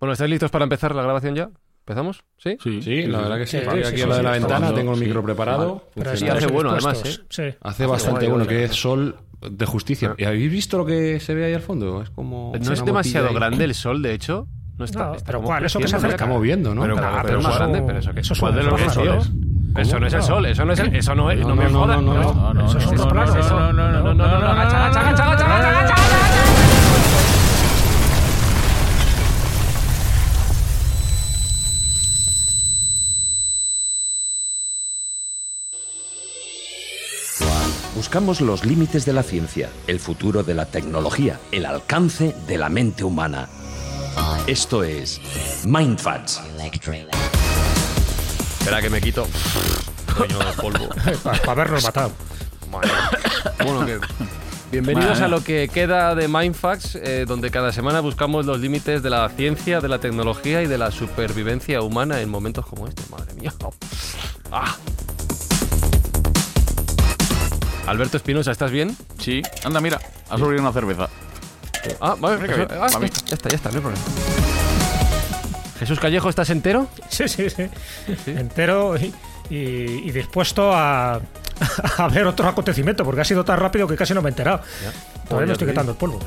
Bueno, ¿estáis listos para empezar la grabación ya? ¿Empezamos? ¿Sí? Sí, la verdad que sí. Sí, Estoy sí, aquí sí, al lado de sí, la ventana, tengo el sí. micro preparado. Pero hace bueno, dispuestos. además, Sí. Hace bastante bueno, que es sol de justicia. ¿Y habéis visto lo que se ve ahí al fondo? Es como. No es demasiado ahí. grande el sol, de hecho. No está, No, está pero ¿cuál? Eso que se acerca. Está moviendo, ¿no? Pero, pero pero más eso- grande, pero eso que eso es ¿cuál un de los pájaro. tío? Eso no es el sol, eso no es el, eso no es, no, No, me no, jodas. no, no, no, eso es otro plano. No, no, no, no, no, no, agacha, agacha, agacha, agacha, agacha. Buscamos los límites de la ciencia, el futuro de la tecnología, el alcance de la mente humana. Esto es Mindfats. Espera que me quito. Coño de polvo. Para habernos matado. Bueno, que bienvenidos a lo que queda de Mindfax, eh, donde cada semana buscamos los límites de la ciencia, de la tecnología y de la supervivencia humana en momentos como este. Madre mía. Ah. Alberto Espinosa, ¿estás bien? Sí, anda, mira, ha sobrevivido una cerveza. Ah, vale, Mira eso- que ah, bien, ya está, ya está, no hay problema. Jesús Callejo, ¿estás entero? Sí, sí, sí. Entero y, y- y dispuesto a, a ver otro acontecimiento, porque ha sido tan rápido que casi no me he enterado. Joder, Todavía me estoy quitando el polvo.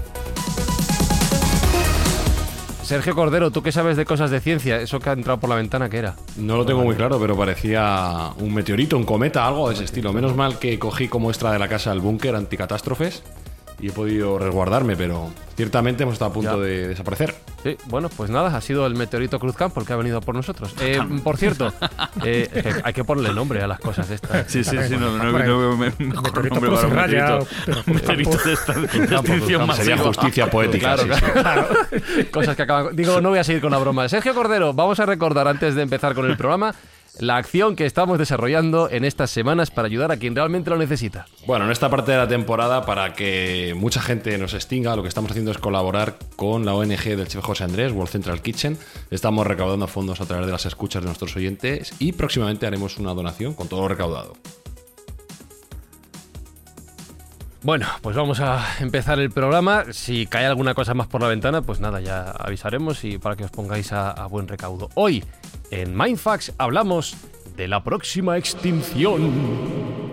Sergio Cordero, ¿tú qué sabes de cosas de ciencia? Eso que ha entrado por la ventana, ¿qué era? No lo tengo muy claro, pero parecía un meteorito, un cometa, algo de ese estilo. Menos mal que cogí como extra de la casa el búnker anticatástrofes y he podido resguardarme, pero ciertamente hemos estado a punto Ya. de desaparecer. Sí, bueno, pues nada, ha sido el meteorito Cruzcampo el que ha venido por nosotros. Eh, por cierto, eh, que hay que ponerle nombre a las cosas estas. Sí, sí, sí, no, no, no, no, mejor nombre para un raya, meteorito. meteorito de esta extinción. Sería justicia poética. Claro, sí, sí. claro. Cosas que acaban. Digo, no voy a seguir con la broma. Sergio Cordero, vamos a recordar antes de empezar con el programa la acción que estamos desarrollando en estas semanas para ayudar a quien realmente lo necesita. Bueno, en esta parte de la temporada, para que mucha gente nos extinga, lo que estamos haciendo es colaborar con la ONG del chef José Andrés, World Central Kitchen. Estamos recaudando fondos a través de las escuchas de nuestros oyentes y próximamente haremos una donación con todo lo recaudado. Bueno, pues vamos a empezar el programa. Si cae alguna cosa más por la ventana, pues nada, ya avisaremos y para que os pongáis a, buen recaudo. Hoy, en Mindfax, hablamos de la próxima extinción.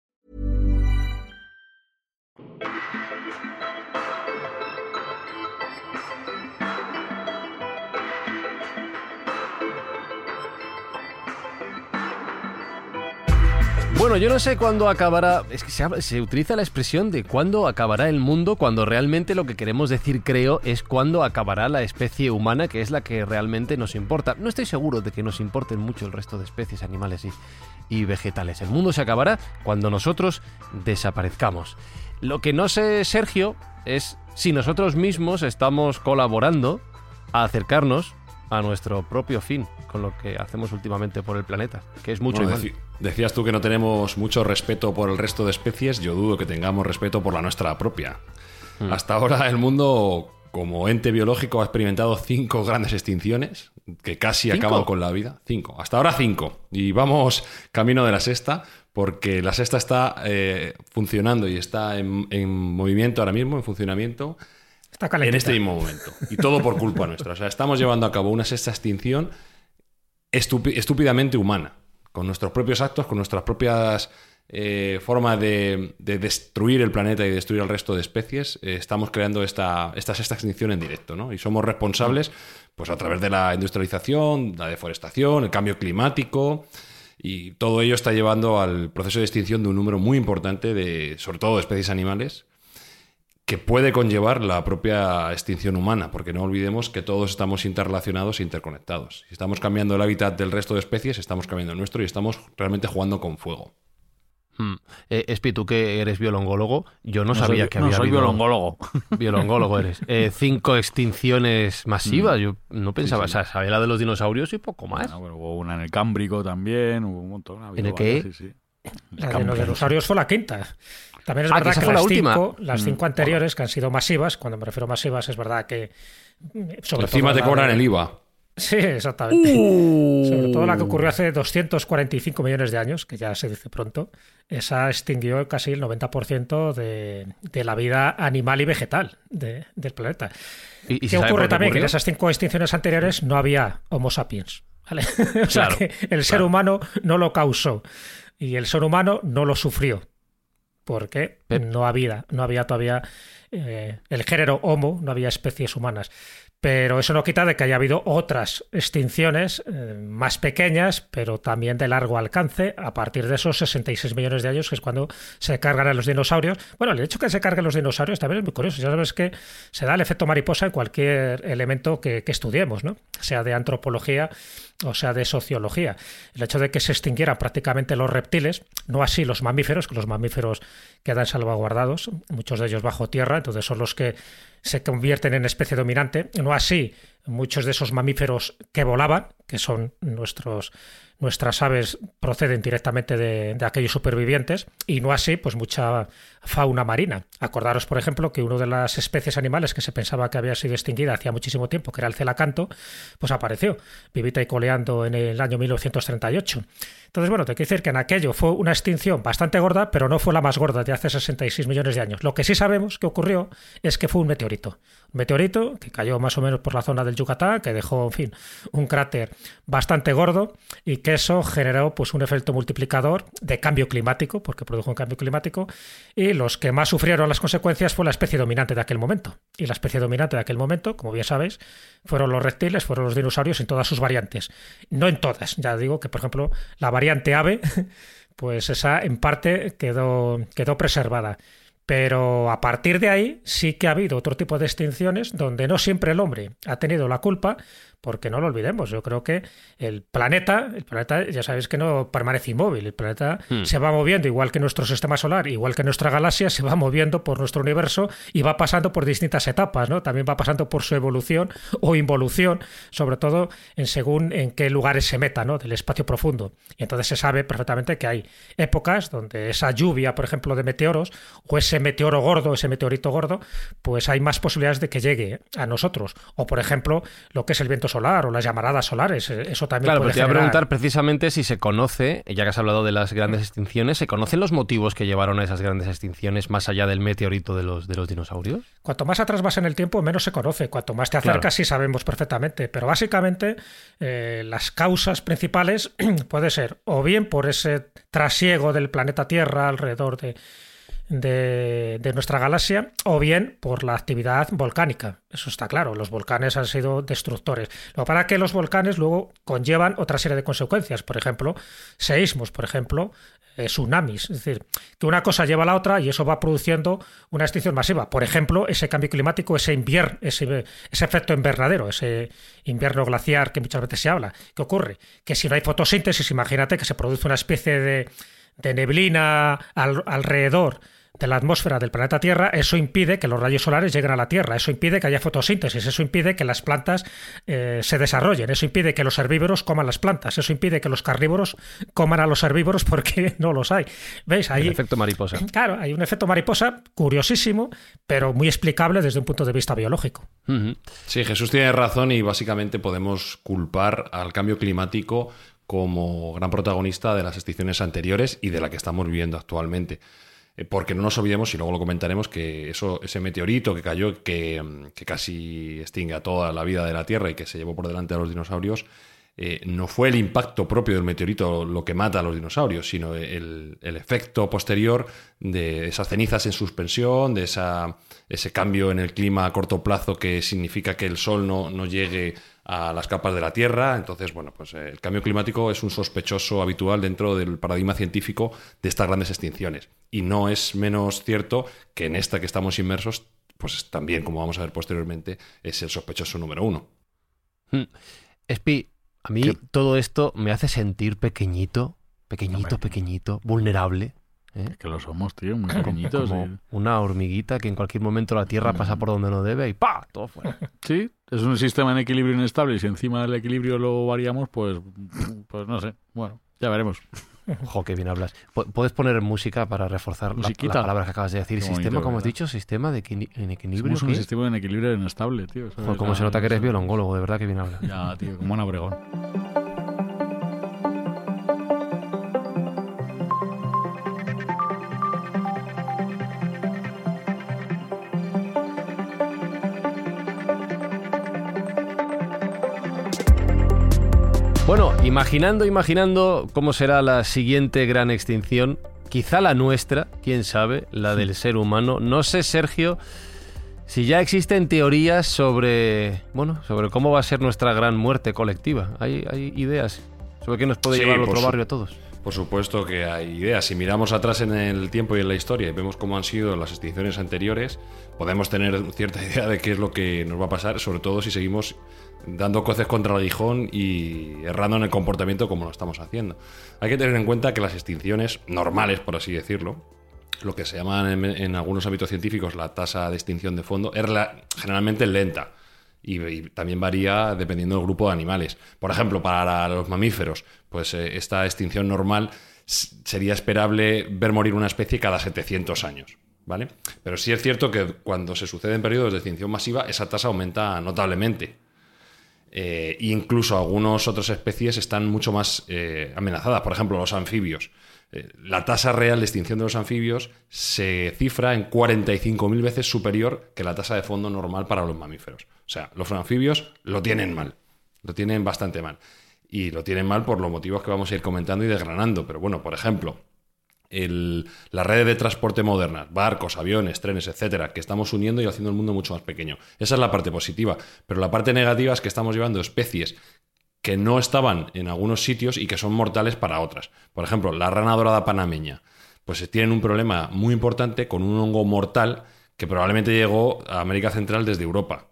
Bueno, yo no sé cuándo acabará. Es que se, utiliza la expresión de cuándo acabará el mundo, cuando realmente lo que queremos decir, creo, es cuándo acabará la especie humana, que es la que realmente nos importa. No estoy seguro de que nos importen mucho el resto de especies, animales y, y vegetales. El mundo se acabará cuando nosotros desaparezcamos. Lo que no sé, Sergio, es si nosotros mismos estamos colaborando a acercarnos a nuestro propio fin con lo que hacemos últimamente por el planeta, que es mucho Bueno, decías tú que no tenemos mucho respeto por el resto de especies. Yo dudo que tengamos respeto por la nuestra propia. Hmm. Hasta ahora el mundo, como ente biológico, ha experimentado cinco grandes extinciones que casi ¿Cinco? acaban con la vida. Cinco. Hasta ahora cinco. Y vamos camino de la sexta, porque la sexta está eh, funcionando y está en, en movimiento ahora mismo, en funcionamiento. Está En este mismo momento. Y todo por culpa nuestra. O sea, estamos llevando a cabo una sexta extinción estúpidamente humana. Con nuestros propios actos, con nuestras propias eh, forma de, de destruir el planeta y destruir al resto de especies, eh, estamos creando esta, esta sexta extinción en directo, ¿no? Y somos responsables, pues a través de la industrialización, la deforestación, el cambio climático, y todo ello está llevando al proceso de extinción de un número muy importante de, sobre todo, de especies animales, que puede conllevar la propia extinción humana, porque no olvidemos que todos estamos interrelacionados e interconectados. Si estamos cambiando el hábitat del resto de especies, estamos cambiando el nuestro y estamos realmente jugando con fuego. Hmm. Eh, Espi, tú que eres biolongólogo, yo no, No sabía soy- que no, había soy habido- biolongólogo. Biolongólogo eres. Eh, cinco extinciones masivas. Yo no pensaba, sí. o sea, sabía la de los dinosaurios y poco más. Bueno, pero hubo una en el Cámbrico también, hubo un montón. ha ¿En el qué? varias, sí, sí. La de los dinosaurios fue la quinta. También es Ah, verdad que, la las, última. cinco, las Mm. cinco anteriores, que han sido masivas, cuando me refiero a masivas, es verdad que. mm, Sobre Encima te la cobran de- el IVA. Sí, exactamente. Uh. Sobre todo la que ocurrió hace 245 millones de años, que ya se dice pronto, esa extinguió casi el 90% de, de la vida animal y vegetal de- del planeta. ¿Y- y se ¿Qué ocurre también? Que en esas cinco extinciones anteriores no había Homo sapiens. ¿vale? o sea Claro, que el ser claro. humano no lo causó y el ser humano no lo sufrió. Porque no había, no había todavía eh, el género Homo, no había especies humanas. Pero eso no quita de que haya habido otras extinciones eh, más pequeñas, pero también de largo alcance, a partir de esos 66 millones de años, que es cuando se cargan a los dinosaurios. Bueno, el hecho de que se carguen los dinosaurios también es muy curioso. Ya sabes que se da el efecto mariposa en cualquier elemento que, que estudiemos, ¿no? sea de antropología o sea de sociología. El hecho de que se extinguieran prácticamente los reptiles, no así los mamíferos, que los mamíferos quedan salvaguardados, muchos de ellos bajo tierra, entonces son los que se convierten en especie dominante, no así muchos de esos mamíferos que volaban, que son nuestros nuestras aves proceden directamente de, aquellos supervivientes y no así pues mucha fauna marina. Acordaros, por ejemplo, que una de las especies animales que se pensaba que había sido extinguida hacía muchísimo tiempo, que era el celacanto, pues apareció, vivita y coleando en el año 1938. Entonces, bueno, te quiero decir que en aquello fue una extinción bastante gorda, pero no fue la más gorda de hace 66 millones de años. Lo que sí sabemos que ocurrió es que fue un meteorito. Meteorito que cayó más o menos por la zona del Yucatán, que dejó, en fin, un cráter bastante gordo y que eso generó pues un efecto multiplicador de cambio climático, porque produjo un cambio climático, y los que más sufrieron las consecuencias fue la especie dominante de aquel momento. Y la especie dominante de aquel momento, como bien sabéis, fueron los reptiles, fueron los dinosaurios en todas sus variantes. No en todas, ya digo que, por ejemplo, la variante ave, pues esa en parte quedó, quedó preservada. Pero a partir de ahí sí que ha habido otro tipo de extinciones donde no siempre el hombre ha tenido la culpa, porque no lo olvidemos, yo creo que el planeta, el planeta ya sabéis que no permanece inmóvil, el planeta Hmm. se va moviendo igual que nuestro sistema solar, igual que nuestra galaxia, se va moviendo por nuestro universo y va pasando por distintas etapas, ¿no? También va pasando por su evolución o involución, sobre todo en según en qué lugares se meta, ¿no? Del espacio profundo. Y entonces se sabe perfectamente que hay épocas donde esa lluvia, por ejemplo, de meteoros o ese meteoro gordo, ese meteorito gordo, pues hay más posibilidades de que llegue a nosotros. O, por ejemplo, lo que es el viento solar o las llamaradas solares. eh, Eso también Claro, puede pero te iba a preguntar precisamente si se conoce, ya que has hablado de las grandes extinciones, ¿se conocen los motivos que llevaron a esas grandes extinciones más allá del meteorito de los, de los dinosaurios? Cuanto más atrás vas en el tiempo, menos se conoce. Cuanto más te Claro. acercas, sí sabemos perfectamente. Pero básicamente, eh, las causas principales puede ser o bien por ese trasiego del planeta Tierra alrededor de, de, nuestra galaxia, o bien por la actividad volcánica. Eso está claro, los volcanes han sido destructores. Lo para que los volcanes luego conllevan otra serie de consecuencias, por ejemplo, seísmos, por ejemplo, eh, tsunamis. Es decir, que una cosa lleva a la otra y eso va produciendo una extinción masiva. Por ejemplo, ese cambio climático, ese invierno, ese, efecto invernadero, ese invierno glaciar que muchas veces se habla. ¿Qué ocurre? Que si no hay fotosíntesis, imagínate que se produce una especie de, de neblina al- alrededor de la atmósfera del planeta Tierra, eso impide que los rayos solares lleguen a la Tierra, eso impide que haya fotosíntesis, eso impide que las plantas eh, se desarrollen, eso impide que los herbívoros coman las plantas, eso impide que los carnívoros coman a los herbívoros porque no los hay. ¿Veis? Ahí, El efecto mariposa. Claro, hay un efecto mariposa curiosísimo, pero muy explicable desde un punto de vista biológico. Sí, Jesús tiene razón y básicamente podemos culpar al cambio climático como gran protagonista de las extinciones anteriores y de la que estamos viviendo actualmente. Eh, Porque no nos olvidemos, y luego lo comentaremos, que eso, ese meteorito que cayó, que, casi extingue a toda la vida de la Tierra y que se llevó por delante a los dinosaurios, eh, no fue el impacto propio del meteorito lo que mata a los dinosaurios, sino el, el efecto posterior de esas cenizas en suspensión, de esa, ese cambio en el clima a corto plazo que significa que el sol no, no llegue a las capas de la Tierra. Entonces, bueno, pues eh, el cambio climático es un sospechoso habitual dentro del paradigma científico de estas grandes extinciones. Y no es menos cierto que en esta que estamos inmersos, pues también, como vamos a ver posteriormente, es el sospechoso número uno. Hmm. Espi, a mí todo esto me hace sentir pequeñito, pequeñito, pequeñito, vulnerable. ¿eh? Que lo somos, tío, muy pequeñitos. Como y- una hormiguita que en cualquier momento la Tierra pasa por donde no debe y ¡pa! Todo fuera. Sí, es un sistema en equilibrio inestable y si encima del equilibrio lo variamos, pues, pues no sé. Bueno, ya veremos. Ojo, qué bien hablas. Pu- ¿Puedes poner música para reforzar la, Musiquita. la palabra que acabas de decir? Qué sistema, bonito, como has dicho, sistema de en equilibrio. Somos un sistema en equilibrio inestable, tío. Es como se nota que eres biolongólogo, de verdad que bien hablas. Ya, tío, como Ana Obregón. Imaginando, imaginando cómo será la siguiente gran extinción, quizá la nuestra, quién sabe, la del ser humano. No sé, Sergio, si ya existen teorías sobre, bueno, sobre cómo va a ser nuestra gran muerte colectiva. Hay, hay ideas sobre qué nos puede Sí, llevar al por otro barrio a todos. Por supuesto que hay ideas. Si miramos atrás en el tiempo y en la historia y vemos cómo han sido las extinciones anteriores, podemos tener cierta idea de qué es lo que nos va a pasar, sobre todo si seguimos dando coces contra el aguijón y errando en el comportamiento como lo estamos haciendo. Hay que tener en cuenta que las extinciones normales, por así decirlo, lo que se llaman en, algunos ámbitos científicos la tasa de extinción de fondo, es generalmente lenta. Y también varía dependiendo del grupo de animales. Por ejemplo, para los mamíferos, pues eh, esta extinción normal sería esperable ver morir una especie cada 700 años. ¿Vale? Pero sí es cierto que cuando se suceden periodos de extinción masiva, esa tasa aumenta notablemente. Eh, incluso algunas otras especies están mucho más eh, amenazadas. Por ejemplo, los anfibios. Eh, la tasa real de extinción de los anfibios se cifra en 45.000 veces superior que la tasa de fondo normal para los mamíferos. O sea, los anfibios lo tienen mal. Lo tienen bastante mal. Y lo tienen mal por los motivos que vamos a ir comentando y desgranando. Pero bueno, por ejemplo, el- las redes de transporte modernas, barcos, aviones, trenes, etcétera, que estamos uniendo y haciendo el mundo mucho más pequeño. Esa es la parte positiva. Pero la parte negativa es que estamos llevando especies que no estaban en algunos sitios y que son mortales para otras. Por ejemplo, la rana dorada panameña. Pues tienen un problema muy importante con un hongo mortal que probablemente llegó a América Central desde Europa,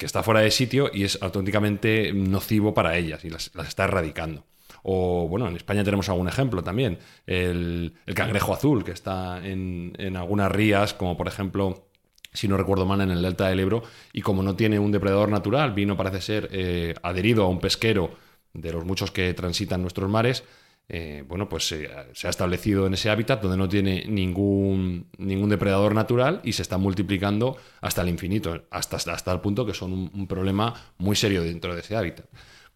que está fuera de sitio y es auténticamente nocivo para ellas y las, las está erradicando. O bueno, en España tenemos algún ejemplo también. El, el cangrejo azul, que está en, en algunas rías, como por ejemplo, si no recuerdo mal, en el delta del Ebro, y como no tiene un depredador natural, vino parece ser eh, adherido a un pesquero de los muchos que transitan nuestros mares, eh, bueno, pues eh, se ha establecido en ese hábitat donde no tiene ningún, ningún depredador natural y se está multiplicando hasta el infinito, hasta, hasta el punto que son un, un problema muy serio dentro de ese hábitat.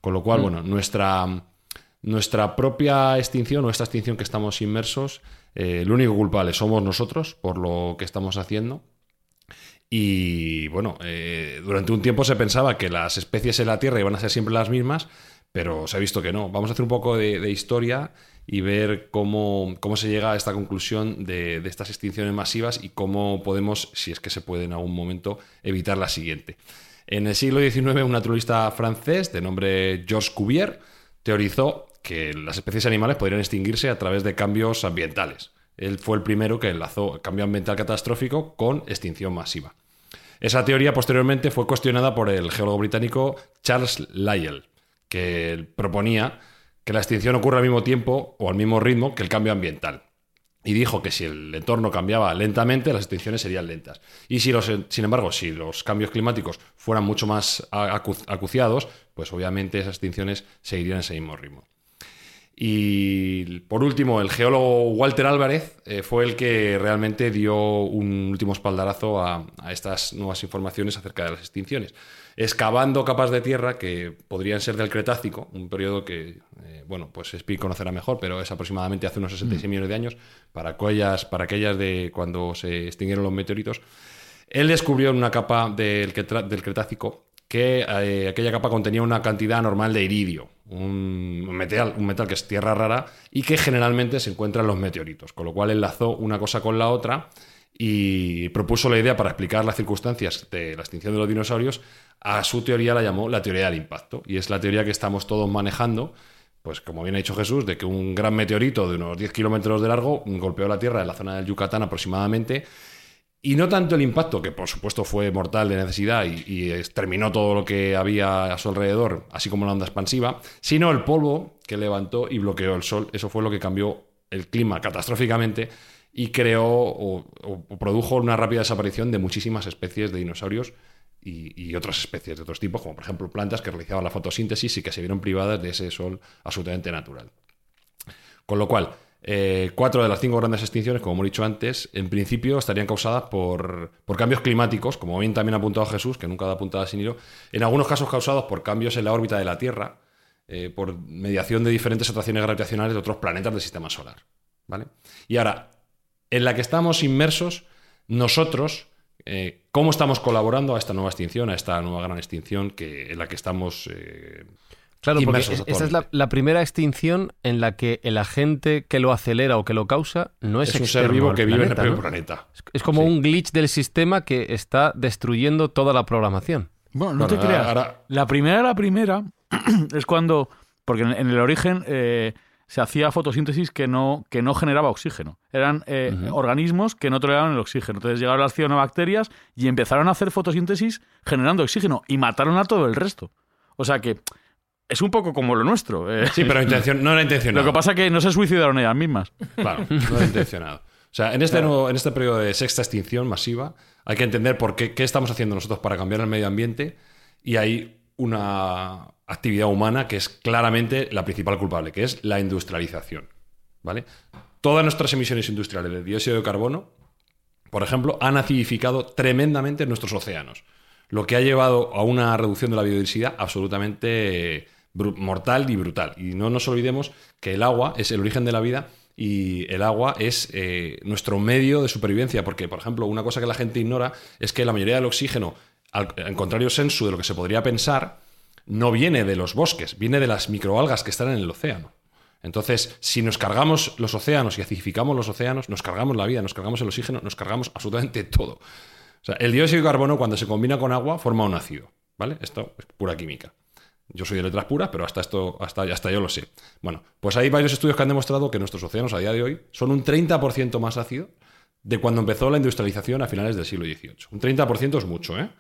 Con lo cual, bueno, nuestra, nuestra propia extinción o esta extinción que estamos inmersos, eh, el único culpable somos nosotros por lo que estamos haciendo. Y bueno, eh, durante un tiempo se pensaba que las especies en la Tierra iban a ser siempre las mismas, pero se ha visto que no. Vamos a hacer un poco de, historia y ver cómo, cómo, se llega a esta conclusión de, de, estas extinciones masivas y cómo podemos, si es que se puede en algún momento, evitar la siguiente. En el siglo XIX, un naturalista francés de nombre Georges Cuvier teorizó que las especies animales podrían extinguirse a través de cambios ambientales. Él fue el primero que enlazó cambio ambiental catastrófico con extinción masiva. Esa teoría posteriormente fue cuestionada por el geólogo británico Charles Lyell, que proponía que la extinción ocurre al mismo tiempo o al mismo ritmo que el cambio ambiental. Y dijo que si el entorno cambiaba lentamente, las extinciones serían lentas. Y si los, sin embargo, si los cambios climáticos fueran mucho más acu acuciados, pues obviamente esas extinciones seguirían ese mismo ritmo. Y por último, el geólogo Walter Álvarez eh, fue el que realmente dio un último espaldarazo a, estas nuevas informaciones acerca de las extinciones, excavando capas de tierra que podrían ser del Cretácico, un periodo que, eh, bueno, pues Spi conocerá mejor, pero es aproximadamente hace unos 66 mm. millones de años, para aquellas, para aquellas de cuando se extinguieron los meteoritos. Él descubrió en una capa del, del Cretácico que eh, aquella capa contenía una cantidad normal de iridio, un metal, un metal que es tierra rara y que generalmente se encuentra en los meteoritos, con lo cual enlazó una cosa con la otra y propuso la idea para explicar las circunstancias de la extinción de los dinosaurios. A su teoría la llamó la teoría del impacto y es la teoría que estamos todos manejando. Pues como bien ha dicho Jesús, de que un gran meteorito de unos 10 kilómetros de largo golpeó la Tierra en la zona del Yucatán aproximadamente y no tanto el impacto, que por supuesto fue mortal de necesidad y, exterminó todo lo que había a su alrededor, así como la onda expansiva, sino el polvo que levantó y bloqueó el sol. Eso fue lo que cambió el clima catastróficamente y creó o, produjo una rápida desaparición de muchísimas especies de dinosaurios y, otras especies de otros tipos, como por ejemplo plantas que realizaban la fotosíntesis y que se vieron privadas de ese sol absolutamente natural. Con lo cual, eh, cuatro de las cinco grandes extinciones, como hemos dicho antes, en principio estarían causadas por, cambios climáticos, como bien también ha apuntado Jesús, que nunca da puntada sin hilo, en algunos casos causados por cambios en la órbita de la Tierra, eh, por mediación de diferentes atracciones gravitacionales de otros planetas del sistema solar. ¿vale? Y ahora, en la que estamos inmersos, nosotros, eh, ¿cómo estamos colaborando a esta nueva extinción, a esta nueva gran extinción que, en la que estamos Claro, porque esa es la, primera extinción en la que el agente que lo acelera o que lo causa no es, es un ser vivo que vive en el planeta. Es, como un glitch del sistema que está destruyendo toda la programación. Bueno, no te creas. La primera, la primera, es cuando. Porque en, el origen eh, se hacía fotosíntesis que no, que no generaba oxígeno. Eran eh, organismos que no toleraban el oxígeno. Entonces llegaron las cianobacterias y empezaron a hacer fotosíntesis generando oxígeno y mataron a todo el resto. O sea que es un poco como lo nuestro. Eh. Sí, pero intención, no era intencionado. Lo que pasa es que no se suicidaron ellas mismas. Claro, no era intencionado. O sea, en este, en este periodo de sexta extinción masiva hay que entender por qué, qué estamos haciendo nosotros para cambiar el medio ambiente y hay una actividad humana que es claramente la principal culpable, que es la industrialización. ¿vale? Todas nuestras emisiones industriales de dióxido de carbono, por ejemplo, han acidificado tremendamente nuestros océanos, lo que ha llevado a una reducción de la biodiversidad absolutamente mortal y brutal. Y no nos olvidemos que el agua es el origen de la vida y el agua es eh, nuestro medio de supervivencia, porque, por ejemplo, una cosa que la gente ignora es que la mayoría del oxígeno, al, contrario sensu de lo que se podría pensar, no viene de los bosques, viene de las microalgas que están en el océano. Entonces, si nos cargamos los océanos y acidificamos los océanos, nos cargamos la vida, nos cargamos el oxígeno, nos cargamos absolutamente todo. O sea, el dióxido de carbono, cuando se combina con agua, forma un ácido. ¿Vale? Esto es pura química. Yo soy de letras puras, pero hasta esto, hasta, hasta yo lo sé. Bueno, pues hay varios estudios que han demostrado que nuestros océanos a día de hoy son un 30% más ácidos de cuando empezó la industrialización a finales del siglo XVIII. Un 30% es mucho, ¿eh?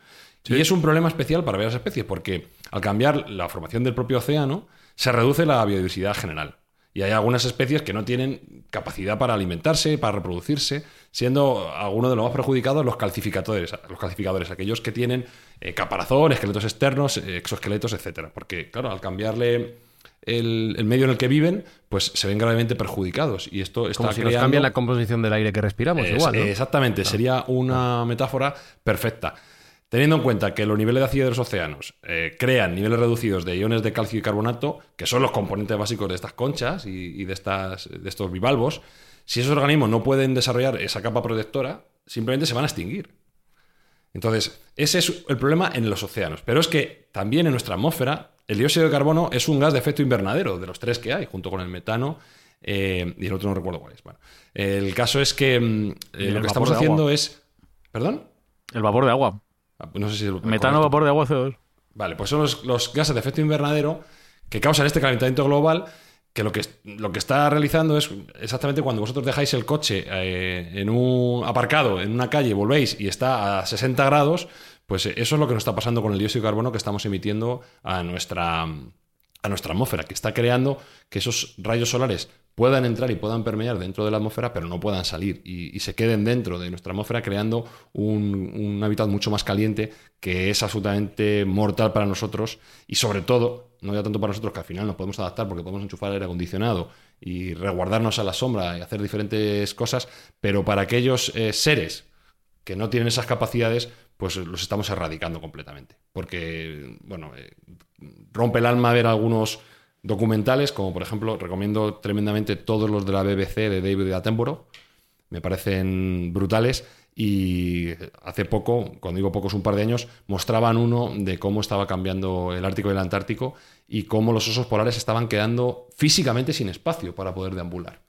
Y es un problema especial para varias especies, porque al cambiar la formación del propio océano, se reduce la biodiversidad general. Y hay algunas especies que no tienen capacidad para alimentarse, para reproducirse, siendo algunos de los más perjudicados los calcificadores, los calcificadores aquellos que tienen eh, caparazón, esqueletos externos, eh, exoesqueletos, etcétera. Porque, claro, al cambiarle el, medio en el que viven, pues se ven gravemente perjudicados. Y esto está Como si nos cambia la composición del aire que respiramos, igual. Exactamente, sería una metáfora perfecta. Teniendo en cuenta que los niveles de ácido de los océanos eh, crean niveles reducidos de iones de calcio y carbonato, que son los componentes básicos de estas conchas y, de, estas, de estos bivalvos, si esos organismos no pueden desarrollar esa capa protectora, simplemente se van a extinguir. Entonces, ese es el problema en los océanos. Pero es que también en nuestra atmósfera, el dióxido de carbono es un gas de efecto invernadero, de los tres que hay, junto con el metano eh, y el otro no recuerdo cuál es. Bueno, el caso es que mm, eh, lo que estamos haciendo es... ¿Perdón? El vapor de agua. Ah, no sé si Metano, vapor de agua, CO2. Vale, pues son los, gases de efecto invernadero que causan este calentamiento global que lo, que lo que está realizando es exactamente cuando vosotros dejáis el coche eh, en un aparcado en una calle, volvéis y está a 60 grados, pues eso es lo que nos está pasando con el dióxido de carbono que estamos emitiendo a nuestra, a nuestra atmósfera, que está creando que esos rayos solares puedan entrar y puedan permear dentro de la atmósfera, pero no puedan salir y, se queden dentro de nuestra atmósfera, creando un, hábitat mucho más caliente que es absolutamente mortal para nosotros y sobre todo, no ya tanto para nosotros que al final nos podemos adaptar porque podemos enchufar el aire acondicionado y resguardarnos a la sombra y hacer diferentes cosas, pero para aquellos eh, seres que no tienen esas capacidades, pues los estamos erradicando completamente. Porque, bueno, eh, rompe el alma ver algunos documentales, como por ejemplo, recomiendo tremendamente todos los de la BBC de David Attenborough, me parecen brutales, y hace poco, cuando digo pocos, un par de años, mostraban uno de cómo estaba cambiando el Ártico y el Antártico y cómo los osos polares estaban quedando físicamente sin espacio para poder deambular.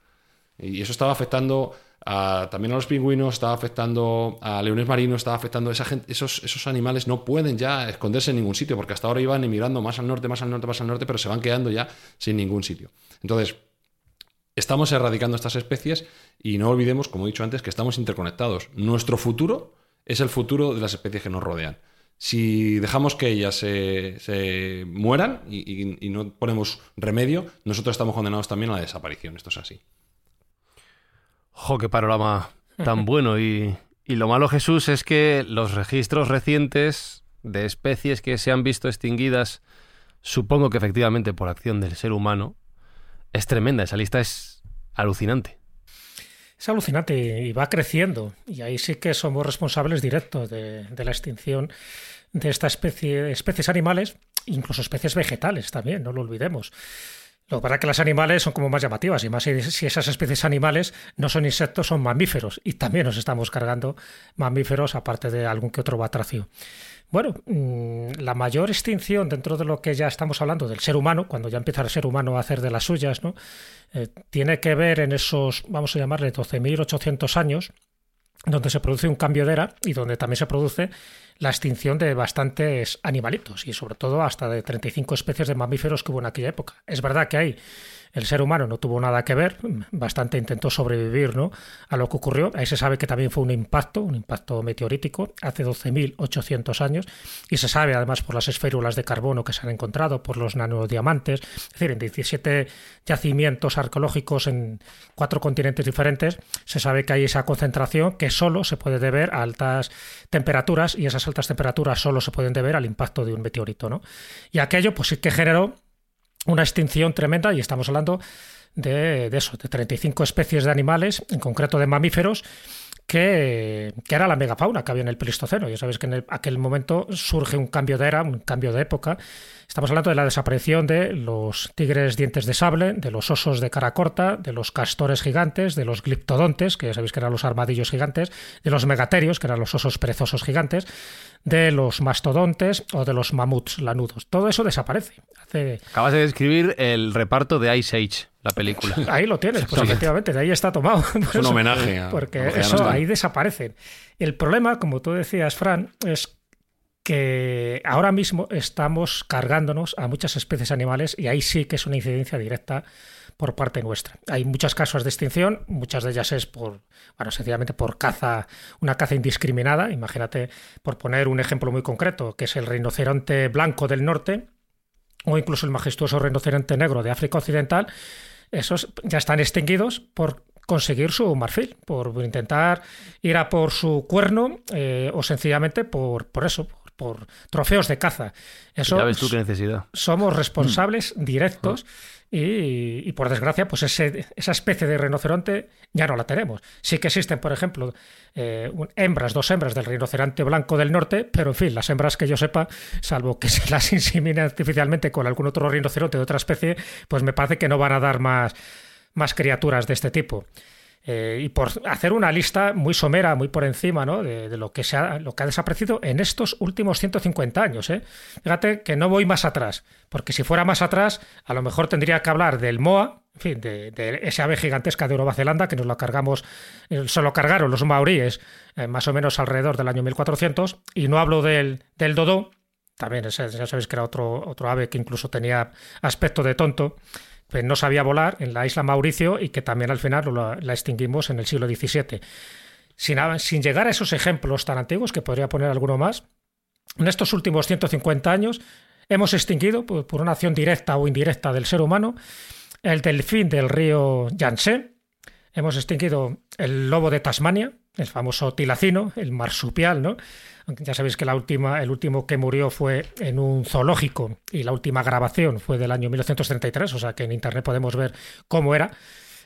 Y eso estaba afectando también a los pingüinos, estaba afectando a leones marinos, estaba afectando a esa gente. Esos, esos animales no pueden ya esconderse en ningún sitio, porque hasta ahora iban emigrando más al norte, más al norte, más al norte, pero se van quedando ya sin ningún sitio. Entonces, estamos erradicando estas especies y no olvidemos, como he dicho antes, que estamos interconectados. Nuestro futuro es el futuro de las especies que nos rodean. Si dejamos que ellas se, mueran y, y no ponemos remedio, nosotros estamos condenados también a la desaparición. Esto es así. ¡Jo, qué panorama tan bueno! Y, lo malo, Jesús, es que los registros recientes de especies que se han visto extinguidas, supongo que efectivamente por acción del ser humano, es tremenda. Esa lista es alucinante. Es alucinante y va creciendo. Y ahí sí que somos responsables directos de, de la extinción de esta especie, especies animales, incluso especies vegetales también, no lo olvidemos. Lo que pasa es que las animales son como más llamativas, y más si esas especies animales no son insectos, son mamíferos. Y también nos estamos cargando mamíferos, aparte de algún que otro batracio. Bueno, mm, la mayor extinción dentro de lo que ya estamos hablando del ser humano, cuando ya empieza el ser humano a hacer de las suyas, ¿no? Eh, tiene que ver en esos, vamos a llamarle 12.800 años, donde se produce un cambio de era y donde también se produce la extinción de bastantes animalitos y sobre todo hasta de 35 especies de mamíferos que hubo en aquella época. Es verdad que hay el ser humano no tuvo nada que ver, bastante intentó sobrevivir ¿no? a lo que ocurrió. Ahí se sabe que también fue un impacto, un impacto meteorítico, hace 12.800 años, y se sabe además por las esférulas de carbono que se han encontrado, por los nanodiamantes, es decir, en 17 yacimientos arqueológicos en cuatro continentes diferentes, se sabe que hay esa concentración que solo se puede deber a altas temperaturas, y esas altas temperaturas solo se pueden deber al impacto de un meteorito. ¿no? Y aquello pues sí que generó una extinción tremenda y estamos hablando de, eso, de 35 especies de animales, en concreto de mamíferos, que, era la megafauna que había en el Pleistoceno. Ya sabéis que en aquel momento surge un cambio de era, un cambio de época. Estamos hablando de la desaparición de los tigres dientes de sable, de los osos de cara corta, de los castores gigantes, de los gliptodontes, que ya sabéis que eran los armadillos gigantes, de los megaterios, que eran los osos perezosos gigantes, de los mastodontes o de los mamuts lanudos. Todo eso desaparece. Acabas de describir el reparto de Ice Age, la película. Ahí lo tienes, pues efectivamente, de ahí está tomado. Es un homenaje. porque eso ahí desaparecen. El problema, como tú decías, Fran, es que ahora mismo estamos cargándonos a muchas especies animales y ahí sí que es una incidencia directa por parte nuestra. Hay muchos casos de extinción, muchas de ellas es por, bueno, sencillamente por caza, una caza indiscriminada. Imagínate, por poner un ejemplo muy concreto, que es el rinoceronte blanco del norte, o incluso el majestuoso rinoceronte negro de África Occidental, esos ya están extinguidos por conseguir su marfil, por intentar ir a por su cuerno eh, o sencillamente por, por eso, por, trofeos de caza. Eso ya ves tú qué necesidad. Somos responsables mm. directos. Y, por desgracia, pues esa especie de rinoceronte ya no la tenemos. Sí que existen, por ejemplo, eh, hembras, dos hembras del rinoceronte blanco del norte, pero en fin, las hembras que yo sepa, salvo que se las insemine artificialmente con algún otro rinoceronte de otra especie, pues me parece que no van a dar más, más criaturas de este tipo. Eh, y por hacer una lista muy somera, muy por encima ¿no? de, lo, que se ha, lo que ha desaparecido en estos últimos 150 años. ¿eh? Fíjate que no voy más atrás, porque si fuera más atrás, a lo mejor tendría que hablar del MOA, en fin, de, esa ave gigantesca de Nueva Zelanda, que nos la cargamos, eh, se lo cargaron los maoríes más o menos alrededor del año 1400, y no hablo del, del dodo, también ya sabéis que era otro, otro ave que incluso tenía aspecto de tonto, pues no sabía volar en la isla Mauricio y que también al final la, extinguimos en el siglo XVII. Sin, sin llegar a esos ejemplos tan antiguos, que podría poner alguno más, en estos últimos 150 años hemos extinguido, por, una acción directa o indirecta del ser humano, el delfín del río Yangtze, hemos extinguido el lobo de Tasmania, el famoso tilacino, el marsupial, ¿no? Ya sabéis que la última, el último que murió fue en un zoológico y la última grabación fue del año 1933, o sea que en internet podemos ver cómo era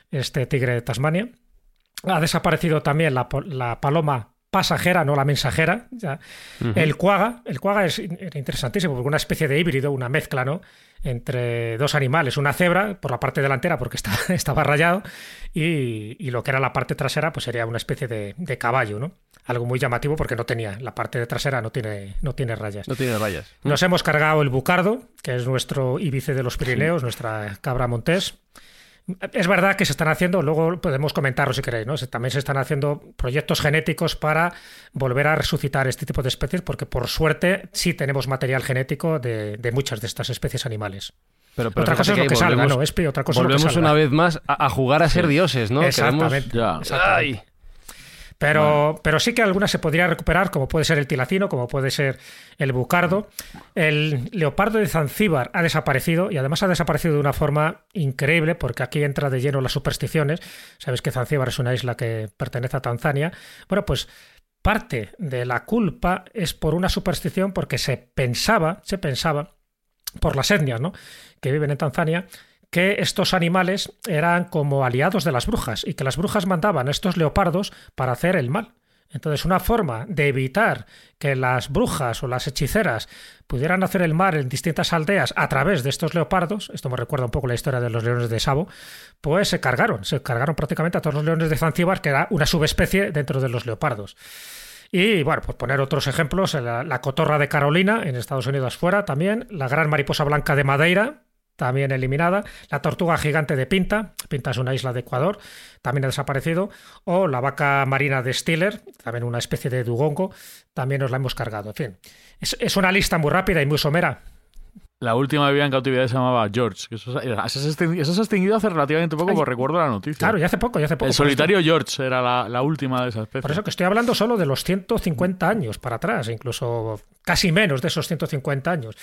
este tigre de Tasmania. Ha desaparecido también la, paloma pasajera, no la mensajera. El cuaga, el cuaga es interesantísimo porque una especie de híbrido, una mezcla, ¿no? entre dos animales, una cebra por la parte delantera porque está, estaba rayado y, lo que era la parte trasera pues sería una especie de, caballo, ¿no? Algo muy llamativo porque no tenía, la parte de trasera no tiene, no tiene rayas. No tiene rayas. Nos hemos cargado el bucardo, que es nuestro íbice de los Pirineos, nuestra cabra montés. Es verdad que se están haciendo, luego podemos comentarlo si queréis, ¿no? También se están haciendo proyectos genéticos para volver a resucitar este tipo de especies, porque por suerte sí tenemos material genético de, muchas de estas especies animales. Pero, otra cosa es lo que, salga, ¿no? otra cosa volvemos una vez más a, jugar a ser dioses, ¿no? Exactamente. Pero, pero sí que algunas se podría recuperar, como puede ser el tilacino, como puede ser el bucardo. El leopardo de Zanzíbar ha desaparecido y además ha desaparecido de una forma increíble, porque aquí entra de lleno las supersticiones. Sabes que Zanzíbar es una isla que pertenece a Tanzania. Bueno, pues parte de la culpa es por una superstición, porque se pensaba, se pensaba, por las etnias ¿no? que viven en Tanzania, que estos animales eran como aliados de las brujas y que las brujas mandaban a estos leopardos para hacer el mal. Entonces, una forma de evitar que las brujas o las hechiceras pudieran hacer el mal en distintas aldeas a través de estos leopardos, esto me recuerda un poco la historia de los leones de Sabo, pues se cargaron, se cargaron prácticamente a todos los leones de Zanzíbar, que era una subespecie dentro de los leopardos. Y bueno, por poner otros ejemplos, la, la, cotorra de Carolina, en Estados Unidos fuera también, la gran mariposa blanca de Madeira, también eliminada, la tortuga gigante de Pinta, Pinta es una isla de Ecuador, también ha desaparecido, o la vaca marina de Stiller, también una especie de dugongo, también nos la hemos cargado. En fin, es, una lista muy rápida y muy somera. La última vivía en cautividad se llamaba George. eso, se ha extinguido hace relativamente poco, como recuerdo la noticia. Claro, ya hace poco, ya hace poco. El solitario George era la, la, última de esas especies. Por eso que estoy hablando solo de los 150 años para atrás, incluso casi menos de esos 150 años.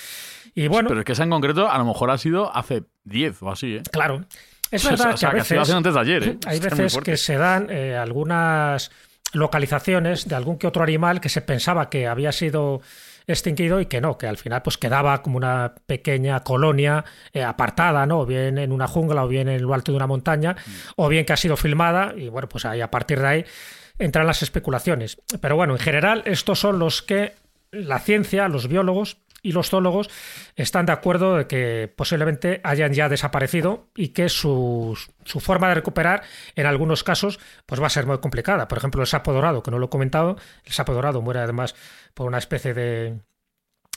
Pero es que esa en concreto a lo mejor ha sido hace 10 o así, ¿eh? Claro. Es verdad que a veces, antes de ayer, ¿eh? hay veces que se dan eh, algunas localizaciones de algún que otro animal que se pensaba que había sido extinguido y que no, que al final pues quedaba como una pequeña colonia eh, apartada, ¿no? O bien en una jungla o bien en lo alto de una montaña, o bien que ha sido filmada y bueno, pues ahí a partir de ahí entran las especulaciones. Pero bueno, en general estos son los que la ciencia, los biólogos y los zoólogos están de acuerdo de que posiblemente hayan ya desaparecido y que su, forma de recuperar en algunos casos pues va a ser muy complicada. Por ejemplo, el sapo dorado, que no lo he comentado, el sapo dorado muere además por una especie de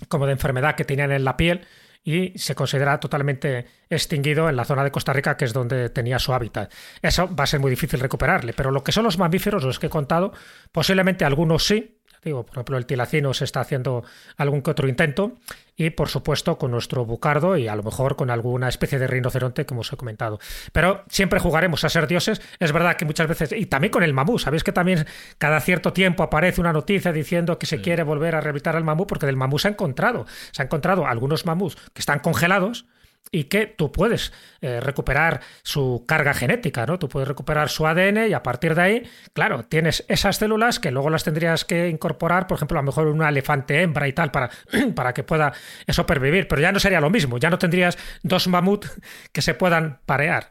como de enfermedad que tenían en la piel y se considera totalmente extinguido en la zona de Costa Rica, que es donde tenía su hábitat. Eso va a ser muy difícil recuperarle, pero lo que son los mamíferos, los que he contado, posiblemente algunos sí, Digo, por ejemplo, el tilacino se está haciendo algún que otro intento y, por supuesto, con nuestro bucardo y a lo mejor con alguna especie de rinoceronte, como os he comentado. Pero siempre jugaremos a ser dioses. Es verdad que muchas veces, y también con el mamú, sabéis que también cada cierto tiempo aparece una noticia diciendo que se quiere volver a rehabilitar al mamú porque del mamú se ha encontrado. Se ha encontrado algunos mamús que están congelados y que tú puedes eh, recuperar su carga genética, ¿no? Tú puedes recuperar su ADN y a partir de ahí, claro, tienes esas células que luego las tendrías que incorporar, por ejemplo, a lo mejor una elefante hembra y tal, para, para que pueda eso pervivir, pero ya no sería lo mismo, ya no tendrías dos mamut que se puedan parear.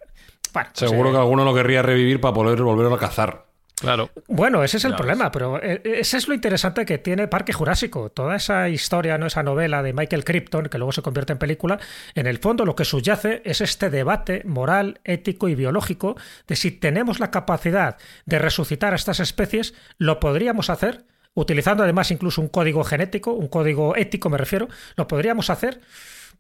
Pues, Seguro que eh, alguno lo querría revivir para poder volver a cazar. Claro. Bueno, ese es el problema, pero eh, ese es lo interesante que tiene Parque Jurásico. Toda esa historia, ¿no? esa novela de Michael Crichton, que luego se convierte en película, en el fondo lo que subyace es este debate moral, ético y biológico de si tenemos la capacidad de resucitar a estas especies, lo podríamos hacer, utilizando además incluso un código genético, un código ético me refiero, lo podríamos hacer.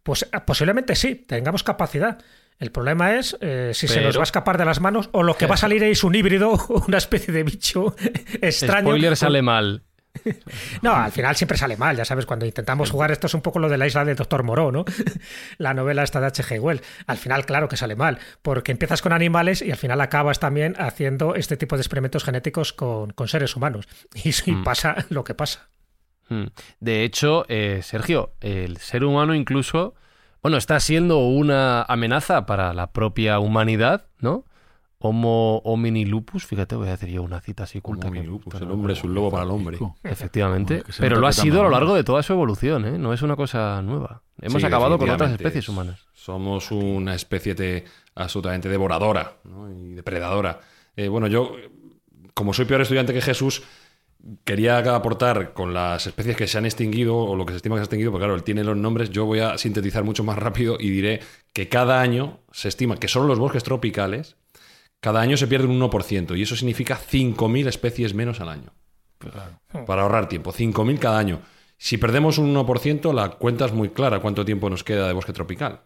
Pues posiblemente sí, tengamos capacidad. El problema es eh, si se nos va a escapar de las manos o lo que va a salir es un híbrido, una especie de bicho extraño. Spoiler sale mal. No, al final siempre sale mal, ya sabes, cuando intentamos jugar esto es un poco lo de la isla del Doctor Moreau, ¿no? La novela esta de H.G. Wells. Al final, claro que sale mal, porque empiezas con animales y al final acabas también haciendo este tipo de experimentos genéticos con, seres humanos. Y, mm. pasa lo que pasa. Mm. De hecho, eh, Sergio, el ser humano incluso bueno, está siendo una amenaza para la propia humanidad, ¿no? Homo homini lupus, fíjate, voy a decir yo una cita así culta. Homo lupus, el hombre es un lobo para el hombre. Efectivamente, pero lo ha sido a lo largo de toda su evolución, ¿eh? No es una cosa nueva. Hemos acabado con otras especies humanas. Somos una especie absolutamente devoradora y depredadora. Eh, bueno, yo, como soy peor estudiante que Jesús, quería aportar con las especies que se han extinguido o lo que se estima que se ha extinguido, porque claro, él tiene los nombres, yo voy a sintetizar mucho más rápido y diré que cada año se estima que solo los bosques tropicales, cada año se pierde un 1%, y eso significa 5.000 especies menos al año. Para ahorrar tiempo, 5.000 cada año. Si perdemos un 1%, la cuenta es muy clara cuánto tiempo nos queda de bosque tropical.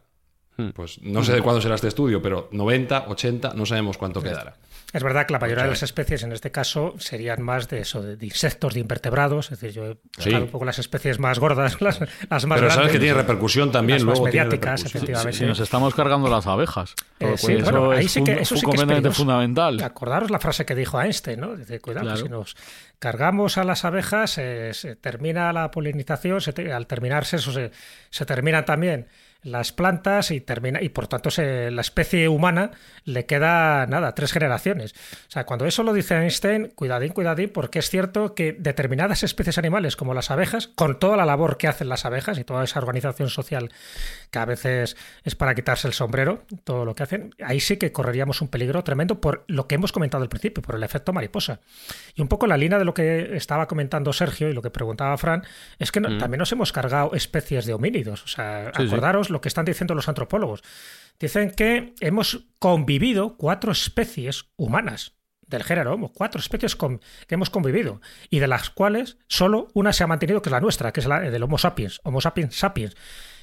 Hmm. Pues no sé de cuándo será este estudio, pero 90, 80, no sabemos cuánto quedará. Es verdad que la mayoría de las especies en este caso serían más de eso, de insectos, de invertebrados. Es decir, yo he buscado un poco las especies más gordas, las, las más Pero grandes. sabes que tiene repercusión también las luego. Más mediáticas, efectivamente. Si nos estamos cargando las abejas. Eh, sí, Pues bueno, eso ahí es sí que, eso sí es fundamental. Acordaros la frase que dijo Einstein, ¿no? Dice, cuidado, Claro. si nos cargamos a las abejas, eh, se termina la polinización, se te- al terminarse eso se, se terminan también las plantas y termina y por tanto se- la especie humana le queda nada, tres generaciones. O sea, cuando eso lo dice Einstein, cuidadín, cuidadín, porque es cierto que determinadas especies animales como las abejas, con toda la labor que hacen las abejas y toda esa organización social que a veces es para quitarse el sombrero, todo lo que hacen, ahí sí que correríamos un peligro tremendo por lo que hemos comentado al principio, por el efecto mariposa. Y un poco la línea de lo que estaba comentando Sergio y lo que preguntaba Fran, es que no- también nos hemos cargado especies de homínidos. O sea, Sí, sí. Lo que están diciendo los antropólogos. Dicen que hemos convivido cuatro especies humanas del género Homo, cuatro especies con- que hemos convivido y de las cuales solo una se ha mantenido, que es la nuestra, que es la del Homo sapiens, Homo sapiens sapiens.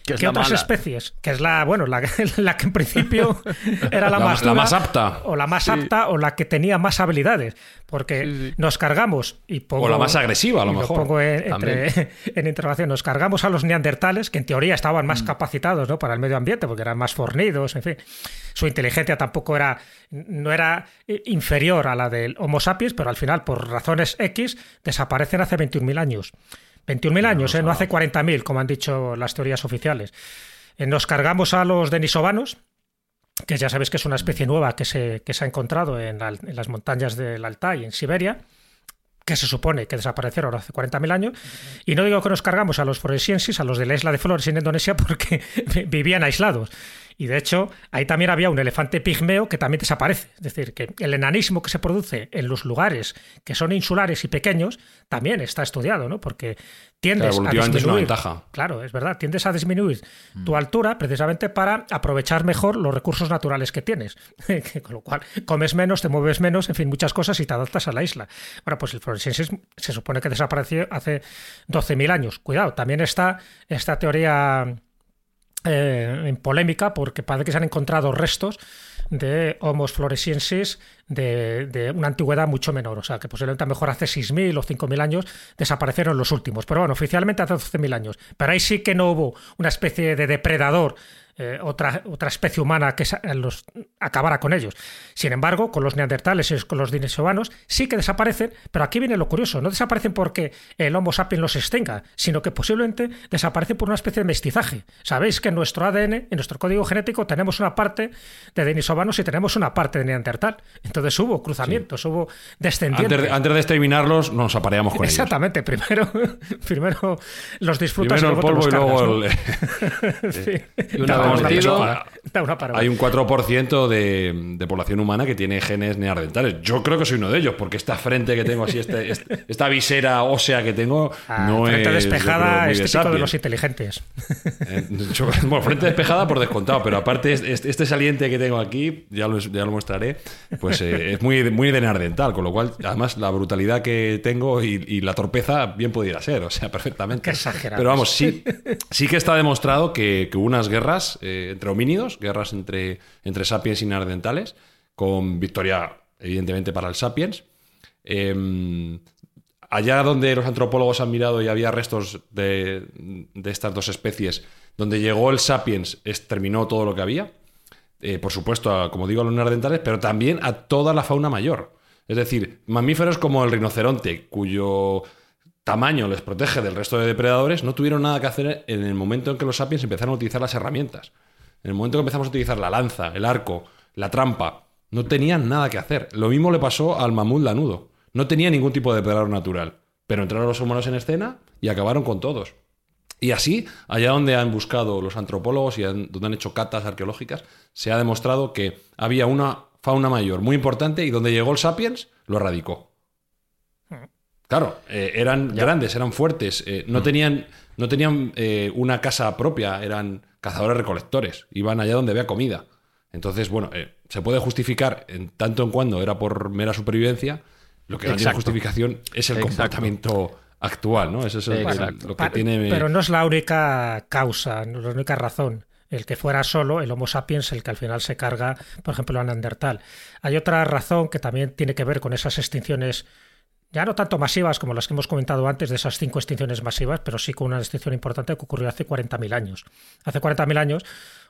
Que es ¿Qué la otras mala. especies? Que es la, bueno, la, la que en principio era la, La- más la más apta. O la más apta o la que tenía más habilidades. Porque nos cargamos y pongo, O la más agresiva, a lo mejor. pongo en, entre- en interrogación. Nos cargamos a los neandertales, que en teoría estaban Mm. más capacitados ¿no? para el medio ambiente, porque eran más fornidos, en fin. Su inteligencia tampoco era, no era eh, inferior a la del Homo sapiens, pero al final, por razones X, desaparecen hace 21.000 años. 21.000 años, ¿eh? no hace 40.000, como han dicho las teorías oficiales. Eh, Nos cargamos a los denisovanos, que ya sabéis que es una especie nueva que se, que se ha encontrado en, la- en las montañas del Altai, en Siberia, que se supone que desaparecieron hace 40.000 años. Y no digo que nos cargamos a los floresiensis, a los de la isla de Flores en Indonesia, porque vivían aislados. Y de hecho, ahí también había un elefante pigmeo que también desaparece. Es decir, que el enanismo que se produce en los lugares que son insulares y pequeños también está estudiado, ¿no? Porque tiendes Claro, a evolutivamente es una disminuir. ventaja. Claro, es verdad, tiendes a disminuir tu altura precisamente para aprovechar mejor los recursos naturales que tienes. Con lo cual, comes menos, te mueves menos, en fin, muchas cosas y te adaptas a la isla. Bueno, pues el floresiensis se supone que desapareció hace 12.000 años. Cuidado, también está esta teoría eh, en polémica porque parece que se han encontrado restos de Homos floresiensis de, de una antigüedad mucho menor, o sea que posiblemente a lo mejor hace 6.000 o 5.000 años desaparecieron los últimos, pero bueno, oficialmente hace 12.000 años, pero ahí sí que no hubo una especie de depredador eh, otra, otra especie humana que sa- los, acabara con ellos. Sin embargo, con los neandertales y con los denisovanos sí que desaparecen, pero aquí viene lo curioso, no desaparecen porque el Homo sapiens los extinga, sino que posiblemente desaparecen por una especie de mestizaje. Sabéis que en nuestro ADN, en nuestro código genético, tenemos una parte de denisovanos y tenemos una parte de neandertal. Entonces hubo cruzamientos, hubo descendientes. Antes de, antes de exterminarlos, nos apareamos con ellos. Exactamente, primero, primero los disfrutas Primero el y luego te polvo los y cargas, luego ¿no? el... Sí. Y una Para- Hay un 4% de, de población humana que tiene genes neandertales. Yo creo que soy uno de ellos, porque esta frente que tengo así, este- este- esta visera ósea que tengo, Ah, no frente es. despejada creo, es de típico de sapiens. los inteligentes. Eh, yo- bueno, frente despejada por descontado, pero aparte es- es- este saliente que tengo aquí, ya lo, ya lo mostraré, pues eh, es muy, muy de neandertal, con lo cual, además, la brutalidad que tengo y, y la torpeza bien pudiera ser, o sea, perfectamente. Qué exagerados. Pero vamos, sí, sí que está demostrado que, que hubo unas guerras eh, entre homínidos, guerras entre, entre sapiens y neandertales, con victoria, evidentemente, para el sapiens. Em, allá donde los antropólogos han mirado y había restos de, de estas dos especies, donde llegó el sapiens, exterminó todo lo que había. Eh, por supuesto, como digo, a los neandertales, pero también a toda la fauna mayor. Es decir, mamíferos como el rinoceronte, cuyo tamaño les protege del resto de depredadores, no tuvieron nada que hacer en el momento en que los sapiens empezaron a utilizar las herramientas. En el momento en que empezamos a utilizar la lanza, el arco, la trampa, no tenían nada que hacer. Lo mismo le pasó al mamut lanudo. No tenía ningún tipo de depredador natural. Pero entraron los humanos en escena y acabaron con todos. Y así, allá donde han buscado los antropólogos y donde han hecho catas arqueológicas, se ha demostrado que había una fauna mayor muy importante y donde llegó el sapiens, lo erradicó. Claro, eh, eran grandes, eran fuertes, eh, no, tenían, no tenían eh, una casa propia, eran cazadores recolectores, iban allá donde había comida. Entonces, bueno, se puede justificar en tanto en cuando era por mera supervivencia, lo que no tiene justificación es el comportamiento actual, ¿no? Eso es lo que tiene... Pero no es la única causa, no es la única razón el que fuera solo el Homo sapiens el que al final se carga, por ejemplo, a Neandertal. Hay otra razón que también tiene que ver con esas extinciones ya no tanto masivas como las que hemos comentado antes de esas cinco extinciones masivas, pero sí con una extinción importante que ocurrió hace 40.000 años. Hace 40.000 años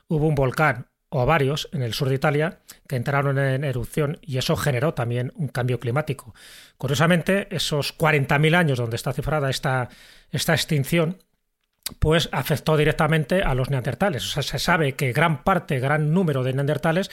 hubo un volcán o varios en el sur de Italia que entraron en erupción y eso generó también un cambio climático. Curiosamente, esos 40.000 años donde está cifrada esta, esta extinción, pues afectó directamente a los neandertales. O sea, se sabe que gran parte, gran número de neandertales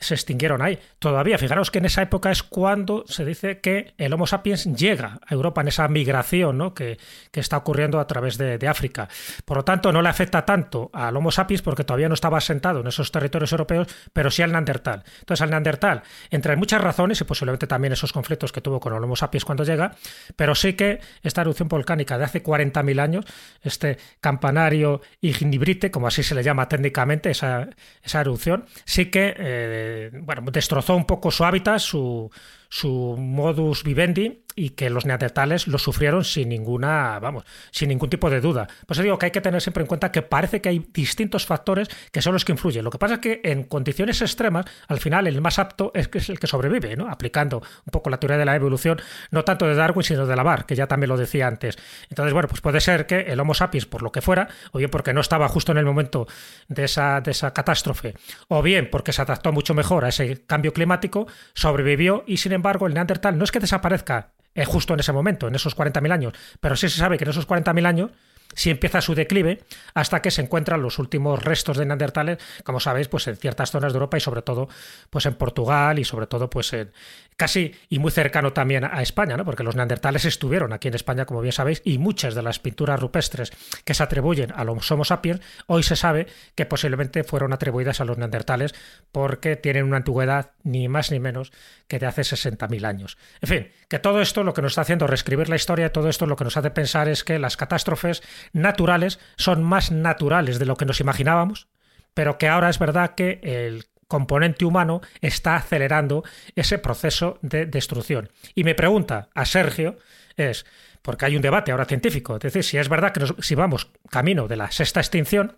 se extinguieron ahí. Todavía, fijaros que en esa época es cuando se dice que el Homo sapiens llega a Europa en esa migración ¿no? que, está ocurriendo a través de, África. Por lo tanto, no le afecta tanto al Homo sapiens porque todavía no estaba asentado en esos territorios europeos, pero sí al Neandertal. Entonces, al Neandertal, entre muchas razones y posiblemente también esos conflictos que tuvo con el Homo sapiens cuando llega, pero sí que esta erupción volcánica de hace 40.000 años, este campanario ignibrite, como así se le llama técnicamente, esa, esa erupción, sí que eh, bueno, destrozó un poco su hábitat, su, su modus vivendi y que los neandertales lo sufrieron sin ninguna, vamos, sin ningún tipo de duda. Pues digo que hay que tener siempre en cuenta que parece que hay distintos factores que son los que influyen. Lo que pasa es que en condiciones extremas, al final el más apto es, el que sobrevive, ¿no? Aplicando un poco la teoría de la evolución, no tanto de Darwin, sino de Lavar, que ya también lo decía antes. Entonces, bueno, pues puede ser que el Homo sapiens, por lo que fuera, o bien porque no estaba justo en el momento de esa, de esa catástrofe, o bien porque se adaptó mucho mejor a ese cambio climático, sobrevivió y sin embargo el Neandertal no es que desaparezca eh, justo en ese momento, en esos 40.000 años, pero sí se sabe que en esos 40.000 años si empieza su declive hasta que se encuentran los últimos restos de neandertales, como sabéis, pues en ciertas zonas de Europa y sobre todo pues en Portugal y sobre todo pues en casi y muy cercano también a España, ¿no? Porque los neandertales estuvieron aquí en España, como bien sabéis, y muchas de las pinturas rupestres que se atribuyen a los Homo sapiens hoy se sabe que posiblemente fueron atribuidas a los neandertales porque tienen una antigüedad ni más ni menos que de hace 60.000 años. En fin, que todo esto lo que nos está haciendo reescribir la historia, todo esto lo que nos hace pensar es que las catástrofes naturales son más naturales de lo que nos imaginábamos, pero que ahora es verdad que el componente humano está acelerando ese proceso de destrucción. Y me pregunta a Sergio es, porque hay un debate ahora científico, es decir, si es verdad que si vamos camino de la sexta extinción,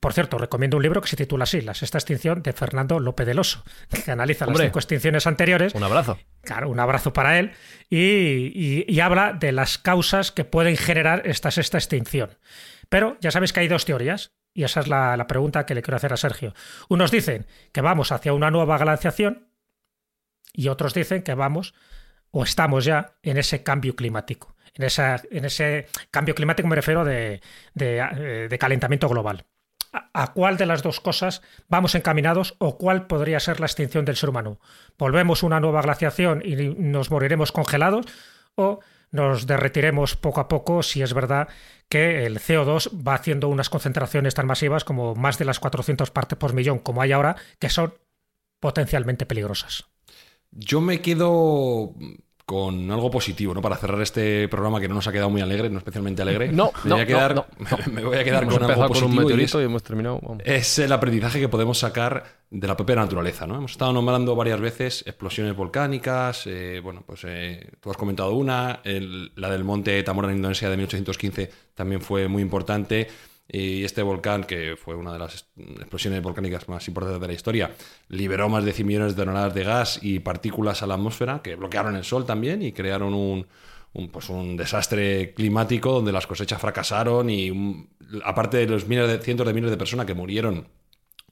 por cierto, recomiendo un libro que se titula así, La sexta extinción de Fernando López del Oso, que analiza las cinco extinciones anteriores. Un abrazo. Claro, un abrazo para él. Y, habla de las causas que pueden generar esta sexta extinción. Pero ya sabéis que hay dos teorías. Y esa es la, la pregunta que le quiero hacer a Sergio. Unos dicen que vamos hacia una nueva glaciación y otros dicen que vamos o estamos ya en ese cambio climático. En, esa, en ese cambio climático me refiero de, de, de calentamiento global a cuál de las dos cosas vamos encaminados o cuál podría ser la extinción del ser humano. ¿Volvemos una nueva glaciación y nos moriremos congelados o nos derretiremos poco a poco si es verdad que el CO2 va haciendo unas concentraciones tan masivas como más de las 400 partes por millón como hay ahora, que son potencialmente peligrosas? Yo me quedo con algo positivo, ¿no? Para cerrar este programa que no nos ha quedado muy alegre, no especialmente alegre. No, me voy a quedar, me voy a quedar con algo positivo. y, hemos terminado. Es el aprendizaje que podemos sacar de la propia naturaleza, ¿no? Hemos estado nombrando varias veces explosiones volcánicas, eh, bueno, pues eh, tú has comentado una, la del monte Tamora en Indonesia de 1815 también fue muy importante. Y este volcán, que fue una de las explosiones volcánicas más importantes de la historia, liberó más de 100 millones de toneladas de gas y partículas a la atmósfera, que bloquearon el sol también y crearon un, pues un desastre climático donde las cosechas fracasaron y aparte de los miles de, cientos de miles de personas que murieron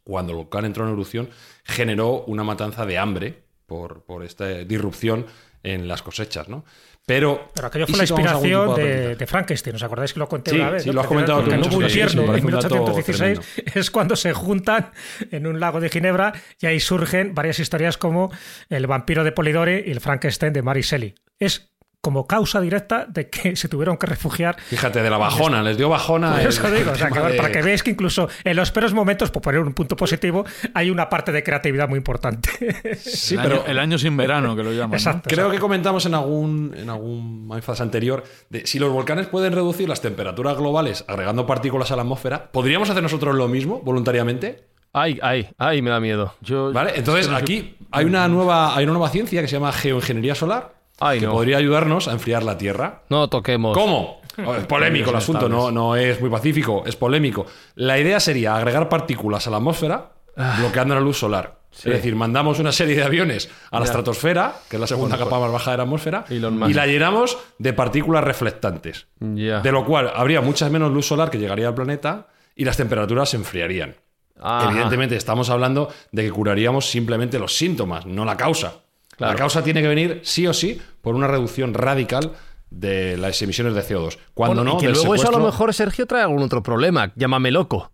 cuando el volcán entró en erupción, generó una matanza de hambre por, por esta disrupción en las cosechas, ¿no? Pero, aquello fue la inspiración de, Frankenstein, ¿os acordáis que lo conté una vez? Sí, lo has comentado tú. En un infierno, en 1816, es cuando se juntan en un lago de Ginebra y ahí surgen varias historias como el vampiro de Polidori y el Frankenstein de Mary Shelley. Es como causa directa de que se tuvieron que refugiar. Fíjate, de la bajona, les dio bajona. Por el- eso digo, o sea, que, de- para que veáis que incluso en los peores momentos, por poner un punto positivo, hay una parte de creatividad muy importante. Sí, el, pero año, el año sin verano, que lo llaman. ¿no? Exacto. creo que comentamos en algún, en algún Mindfast anterior de si los volcanes pueden reducir las temperaturas globales agregando partículas a la atmósfera, ¿podríamos hacer nosotros lo mismo voluntariamente? Ay, ay, ay, me da miedo. Yo- ¿Vale? Entonces aquí hay una nueva, hay una nueva ciencia que se llama geoingeniería solar Ay, que no. podría ayudarnos a enfriar la Tierra. No toquemos. ¿Cómo? Es polémico el asunto, no, no es muy pacífico, es polémico. La idea sería agregar partículas a la atmósfera bloqueando la luz solar. Es decir, mandamos una serie de aviones a la estratosfera, que es la segunda capa más baja de la atmósfera, y la llenamos de partículas reflectantes. Ya. De lo cual habría mucha menos luz solar que llegaría al planeta y las temperaturas se enfriarían. Ajá. Evidentemente, estamos hablando de que curaríamos simplemente los síntomas, no la causa. Claro. La causa tiene que venir sí o sí por una reducción radical de las emisiones de CO2. Cuando Bueno, no, y que luego eso a lo mejor, Sergio, trae algún otro problema. Llámame loco.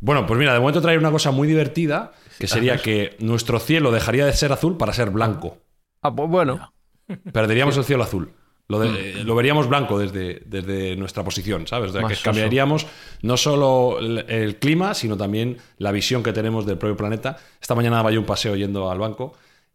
Bueno, pues mira, de momento traer una cosa muy divertida, que sería que nuestro cielo dejaría de ser azul para ser blanco. Ah, pues bueno. Perderíamos el cielo azul. Lo, de- eh, lo veríamos blanco desde, desde nuestra posición, ¿sabes? O sea, que cambiaríamos no solo el, el clima, sino también la visión que tenemos del propio planeta. Esta mañana daba yo un paseo yendo al banco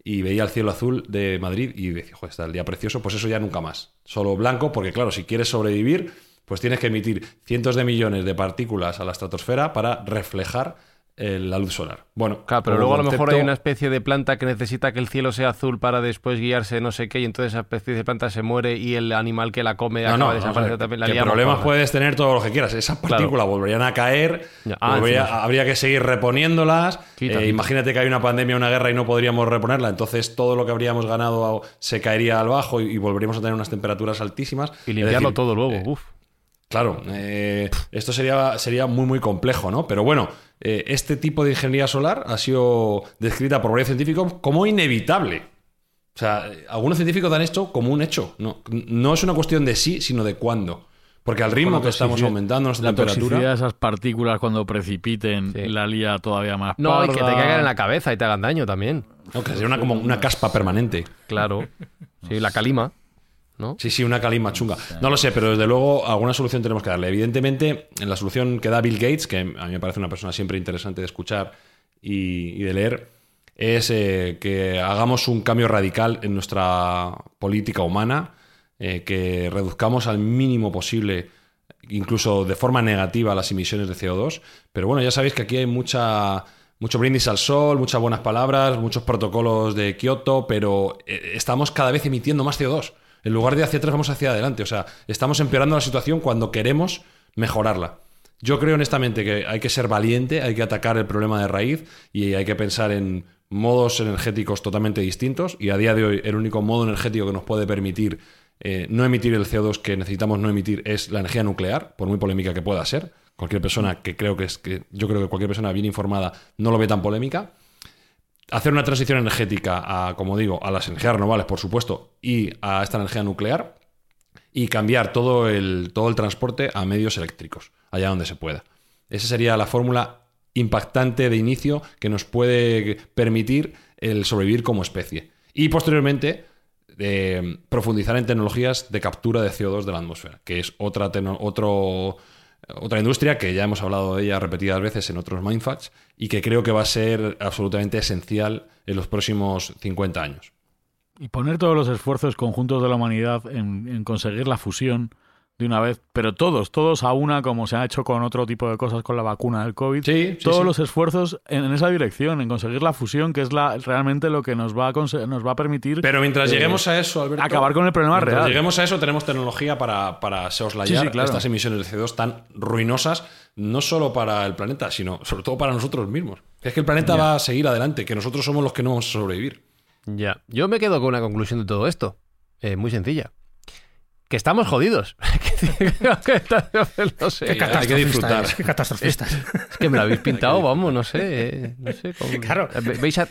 y veía el cielo azul de Madrid y decía, joder, está el día precioso, pues eso ya nunca más. Solo blanco, porque claro, si quieres sobrevivir, pues tienes que emitir cientos de millones de partículas a la estratosfera para reflejar la luz solar. Bueno, Claro, pero luego a lo mejor hay una especie de planta que necesita que el cielo sea azul para después guiarse no sé qué y entonces esa especie de planta se muere y el animal que la come No, acaba no, de vamos a desaparecer ver, también. La que liamos problemas parda. puedes tener todo lo que quieras. Esas Claro. partículas volverían a caer, ah, volvería- habría que seguir reponiéndolas. Eh. Imagínate que hay una pandemia, una guerra y no podríamos reponerla. Entonces todo lo que habríamos ganado se caería al bajo y, y volveríamos a tener unas temperaturas altísimas. Y limpiarlo decir, todo luego. eh, Uf. Claro, eh, esto sería, sería muy, muy complejo, ¿no? Pero bueno, eh, este tipo de ingeniería solar ha sido descrita por varios científicos como inevitable. O sea, eh, algunos científicos dan esto como un hecho. No, no es una cuestión de sí, sino de cuándo. Porque al ritmo que estamos aumentando nuestra La toxicidad de temperatura. esas partículas cuando precipiten Sí. la lía todavía más No, y que te parda. caigan en la cabeza y te hagan daño también. No, que sería una, como una caspa permanente. Claro. Sí, la calima. ¿No? Sí, sí, una calima chunga. No lo sé, pero desde luego alguna solución tenemos que darle. Evidentemente, en la solución que da Bill Gates, que a mí me parece una persona siempre interesante de escuchar y, de leer, es eh, que hagamos un cambio radical en nuestra política humana, eh, que reduzcamos al mínimo posible, incluso de forma negativa, las emisiones de CO2. Pero bueno, ya sabéis que aquí hay mucha... Mucho brindis al sol, muchas buenas palabras, muchos protocolos de Kioto, pero eh, estamos cada vez emitiendo más CO2. En lugar de hacia atrás, vamos hacia adelante. O sea, estamos empeorando la situación cuando queremos mejorarla. Yo creo honestamente que hay que ser valiente, hay que atacar el problema de raíz y hay que pensar en modos energéticos totalmente distintos. Y a día de hoy, el único modo energético que nos puede permitir eh, no emitir el CO2 que necesitamos no emitir es la energía nuclear, por muy polémica que pueda ser. Cualquier persona que creo que es que yo creo que cualquier persona bien informada no lo ve tan polémica hacer una transición energética a, como digo, a las energías renovables, por supuesto, y a esta energía nuclear, y cambiar todo el, todo el transporte a medios eléctricos, allá donde se pueda. Esa sería la fórmula impactante de inicio que nos puede permitir el sobrevivir como especie. Y posteriormente, profundizar en tecnologías de captura de CO2 de la atmósfera, que es otra, otro, otra industria que ya hemos hablado de ella repetidas veces en otros Mindfacts y que creo que va a ser absolutamente esencial en los próximos 50 años. Y poner todos los esfuerzos conjuntos de la humanidad en, en conseguir la fusión de una vez, pero todos, todos a una, como se ha hecho con otro tipo de cosas con la vacuna del COVID. Sí, todos sí. los esfuerzos en, en esa dirección, en conseguir la fusión, que es la, realmente lo que nos va a, nos va a permitir. Pero mientras eh, lleguemos a eso, Alberto, acabar con el problema mientras real. lleguemos a eso, tenemos tecnología para, para soslayar Sí, sí, claro. estas emisiones de CO2 tan ruinosas, no solo para el planeta, sino sobre todo para nosotros mismos. Es que el planeta va a seguir adelante, que nosotros somos los que no vamos a sobrevivir. Ya. Yo me quedo con una conclusión de todo esto. Eh, muy sencilla. Que estamos jodidos. no sé. Qué hay que catastrofista disfrutar. eres, qué catastrofista. Es que me lo habéis pintado, vamos, no sé. eh, No sé cómo- Claro. ¿Veis a-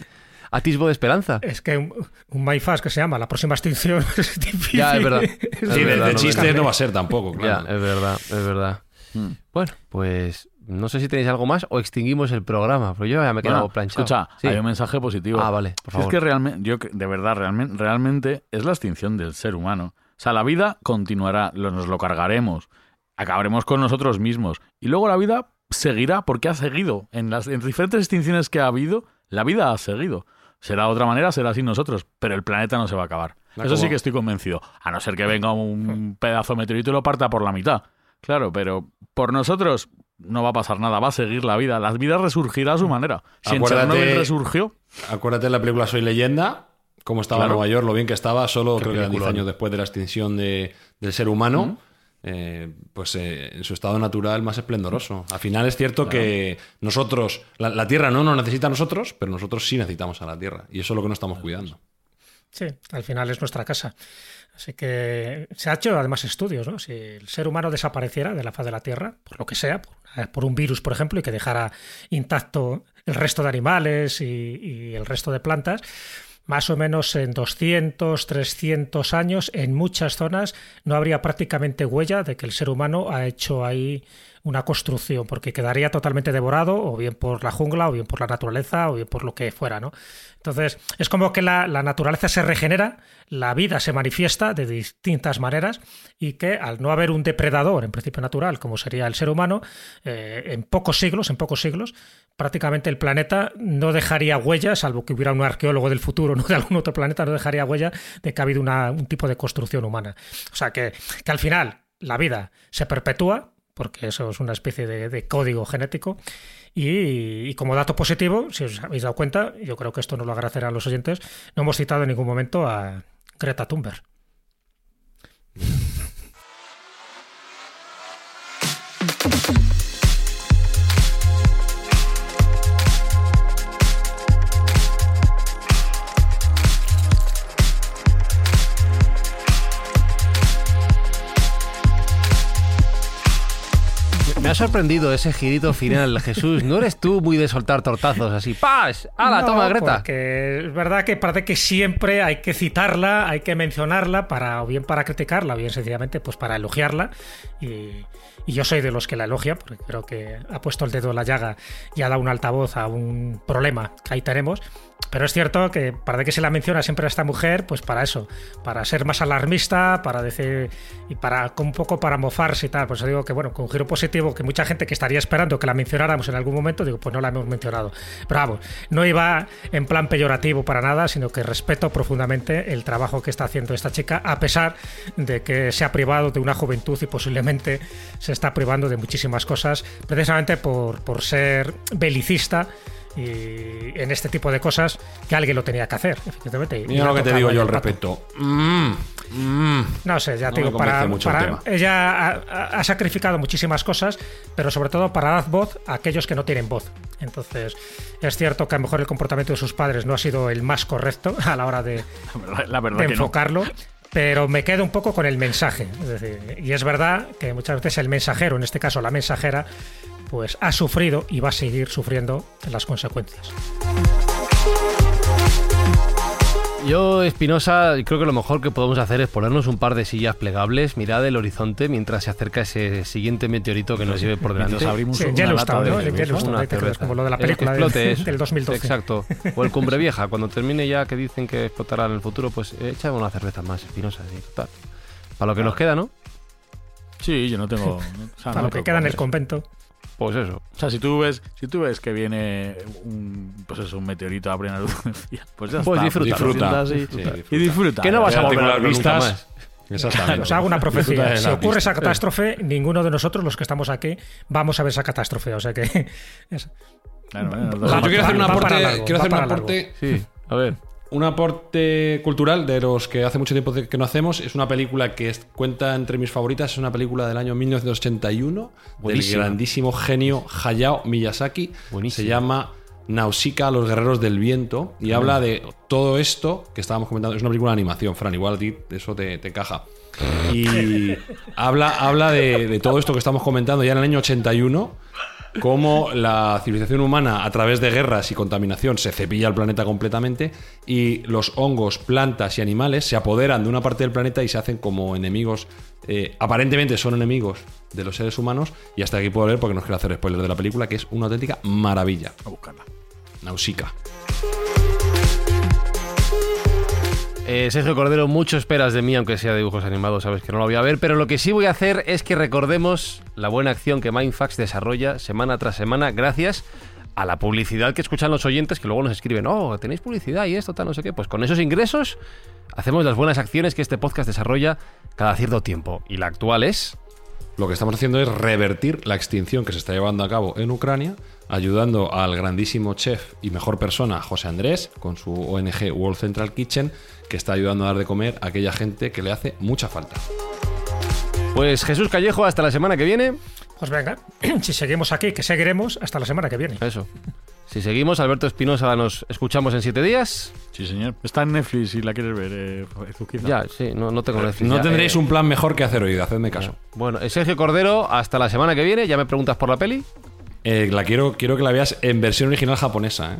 atisbo de esperanza? Es que un, un MyFast que se llama La próxima extinción es difícil. Ya, es verdad. Es Sí, de, verdad, de no chiste no va a ser tampoco, claro. Ya, es verdad, es verdad. Hmm. Bueno, pues no sé si tenéis algo más o extinguimos el programa, pero yo ya me he quedado Bueno, planchado. Escucha, Sí. hay un mensaje positivo. Ah, vale, por Si Es que realmente, yo de verdad, realmente, realmente es la extinción del ser humano. O sea, la vida continuará, lo- nos lo cargaremos, acabaremos con nosotros mismos. Y luego la vida seguirá porque ha seguido. En las en diferentes extinciones que ha habido, la vida ha seguido. Será de otra manera, será sin nosotros, pero el planeta no se va a acabar. Eso sí que estoy convencido. A no ser que venga un pedazo de meteorito y lo parta por la mitad. Claro, pero por nosotros no va a pasar nada, va a seguir la vida. La vida resurgirá a su manera. Si en Acuérdate- Chernobyl resurgió, Acuérdate de la película Soy Leyenda, cómo estaba Claro. Nueva York, lo bien que estaba, solo Qué creo que eran 10 peliculón. años después de la extinción de- del ser humano. eh, pues eh, en su estado natural más esplendoroso. Al final es cierto que nosotros, la, la Tierra no nos necesita a nosotros, pero nosotros sí necesitamos a la Tierra. Y eso es lo que no estamos cuidando. Sí, al final es nuestra casa. Así que se ha hecho además estudios, ¿no? Si el ser humano desapareciera de la faz de la Tierra, por lo que sea, por, eh, por un virus, por ejemplo, y que dejara intacto el resto de animales y, y el resto de plantas, más o menos en 200, 300 años, en muchas zonas no habría prácticamente huella de que el ser humano ha hecho ahí una construcción, porque quedaría totalmente devorado, o bien por la jungla, o bien por la naturaleza, o bien por lo que fuera, ¿no? Entonces, es como que la, la naturaleza se regenera, la vida se manifiesta de distintas maneras, y que al no haber un depredador, en principio natural, como sería el ser humano, eh, en pocos siglos, en pocos siglos, prácticamente el planeta no dejaría huella, salvo que hubiera un arqueólogo del futuro, no de algún otro planeta, no dejaría huella de que ha habido una- un tipo de construcción humana. O sea que, que al final la vida se perpetúa, porque eso es una especie de, código genético, y, y como dato positivo, si os habéis dado cuenta, yo creo que esto nos lo agradecerán los oyentes, no hemos citado en ningún momento a Greta Thunberg. sorprendido ese girito final, Jesús. No eres tú muy de soltar tortazos así. ¡Paz! ¡Hala, No, toma, Greta! Porque es verdad que parece que siempre hay que citarla, hay que mencionarla, para, o bien para criticarla, o bien sencillamente pues para elogiarla. Y, y yo soy de los que la elogia, porque creo que ha puesto el dedo en la llaga y ha dado un altavoz a un problema que ahí tenemos. Pero es cierto que para que se la menciona siempre a esta mujer, pues para eso, para ser más alarmista, para decir y para un poco para mofarse y tal. Pues digo que bueno, con un giro positivo, que mucha gente que estaría esperando que la mencionáramos en algún momento, digo, pues no la hemos mencionado. Pero vamos, no iba en plan peyorativo para nada, sino que respeto profundamente el trabajo que está haciendo esta chica, a pesar de que se ha privado de una juventud y posiblemente se está privando de muchísimas cosas, precisamente por, por ser belicista y en este tipo de cosas que alguien lo tenía que hacer, efectivamente. Mira lo que te digo yo al respecto. Mm, mm. No sé, ya No te digo, para, mucho el para- tema. ella ha, sacrificado muchísimas cosas, pero sobre todo para dar voz a aquellos que no tienen voz. Entonces, es cierto que a lo mejor el comportamiento de sus padres no ha sido el más correcto a la hora de, la verdad de que no. enfocarlo. Pero me quedo un poco con el mensaje. Es decir, y es verdad que muchas veces el mensajero, en este caso la mensajera, pues ha sufrido y va a seguir sufriendo las consecuencias. Yo, Espinosa, creo que lo mejor que podemos hacer es ponernos un par de sillas plegables, mirad el horizonte mientras se acerca ese siguiente meteorito que nos lleve por delante. Abrimos Sí, una Yellowstone, lata ¿no? de. Yellowstone, Una cerveza. como lo de la película del- 2012. Exacto. O el Cumbre Vieja, cuando termine ya que dicen que explotará en el futuro, pues echa una cerveza más, Espinosa, sí, total. Para lo que nos queda, ¿no? Sí, yo no tengo. o sea, Para no lo que queda en el convento. Pues eso. O sea, si tú ves, si tú ves que viene un, pues eso, un meteorito a plena luz pues ya Pues está. disfruta, Lo disfruta. Sí, disfruta. y disfruta. Que no vas a volver a vistas. más. Exactamente. Os hago una profecía. Si ocurre esa catástrofe, ninguno de nosotros, los que estamos aquí, vamos a ver esa catástrofe. O sea que. es- Claro, bueno, Va- los Yo dos- quiero hacer un aporte, quiero hacer un aporte Sí, a ver. Un aporte cultural de los que hace mucho tiempo que no hacemos. Es una película que cuenta entre mis favoritas. Es una película del año 1981 Buenísima. del grandísimo genio Hayao Miyazaki. Se llama Nausicaa, los guerreros del viento. Y habla de todo esto que estábamos comentando. Es una película de animación, Fran. Igual a ti eso te, te caja. Y habla, habla de, de todo esto que estamos comentando ya en el año 81. Cómo la civilización humana, a través de guerras y contaminación, se cepilla el planeta completamente y los hongos, plantas y animales se apoderan de una parte del planeta y se hacen como enemigos. eh, aparentemente son enemigos de los seres humanos. Y hasta aquí puedo leer porque no quiero hacer spoilers de la película, que es una auténtica maravilla. A buscarla. Nausica. Eh, Sergio Cordero, mucho esperas de mí, aunque sea dibujos animados, sabes que no lo voy a ver, pero lo que sí voy a hacer es que recordemos la buena acción que Mindfax desarrolla semana tras semana gracias a la publicidad que escuchan los oyentes que luego nos escriben, oh, tenéis publicidad y esto, tal, no sé qué. Pues con esos ingresos hacemos las buenas acciones que este podcast desarrolla cada cierto tiempo. Y la actual es... Lo que estamos haciendo es revertir la extinción que se está llevando a cabo en Ucrania, ayudando al grandísimo chef y mejor persona José Andrés con su ONG World Central Kitchen, que está ayudando a dar de comer a aquella gente que le hace mucha falta. Pues Jesús Callejo, hasta la semana que viene. Pues venga, si seguimos aquí, que seguiremos hasta la semana que viene. Eso. Si seguimos, Alberto Espinosa, nos escuchamos en siete días. Sí, señor. Está en Netflix si la quieres ver, eh. Ya, sí, no, no tengo Netflix. No ya, tendréis eh, un plan mejor que hacer oído, hacedme caso. Bueno, eh, Sergio Cordero, hasta la semana que viene. Ya me preguntas por la peli. Eh, la quiero, quiero que la veas en versión original japonesa, ¿eh?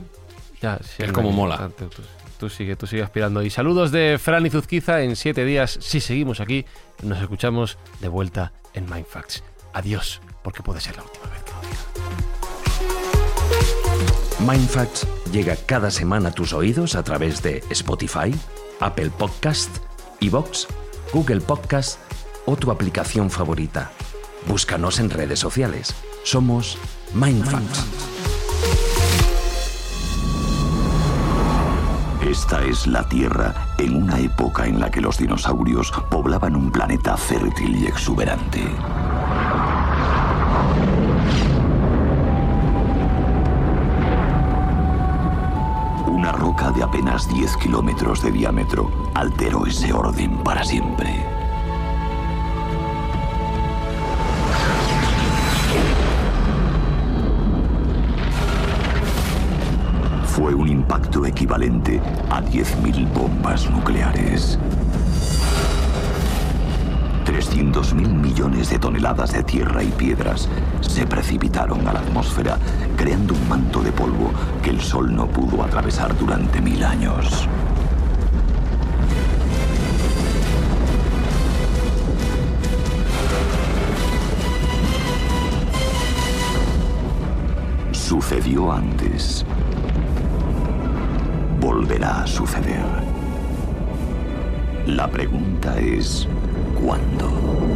Ya, sí, Es como mola. Tú, tú- tú sigue, tú sigue aspirando. Y saludos de Fran y Zuzquiza. En siete días, si seguimos aquí, nos escuchamos de vuelta en Mindfacts. Adiós, porque puede ser la última vez que lo diga. Mindfacts llega cada semana a tus oídos a través de Spotify, Apple Podcast, Evox, Google Podcast o tu aplicación favorita. Búscanos en redes sociales. Somos Mindfacts. Esta es la Tierra en una época en la que los dinosaurios poblaban un planeta fértil y exuberante. Una roca de apenas 10 kilómetros de diámetro alteró ese orden para siempre. Fue un impacto equivalente a 10.000 bombas nucleares. 300.000 millones de toneladas de tierra y piedras se precipitaron a la atmósfera, creando un manto de polvo que el Sol no pudo atravesar durante mil años. Sucedió antes. Volverá a suceder. La pregunta es, ¿cuándo?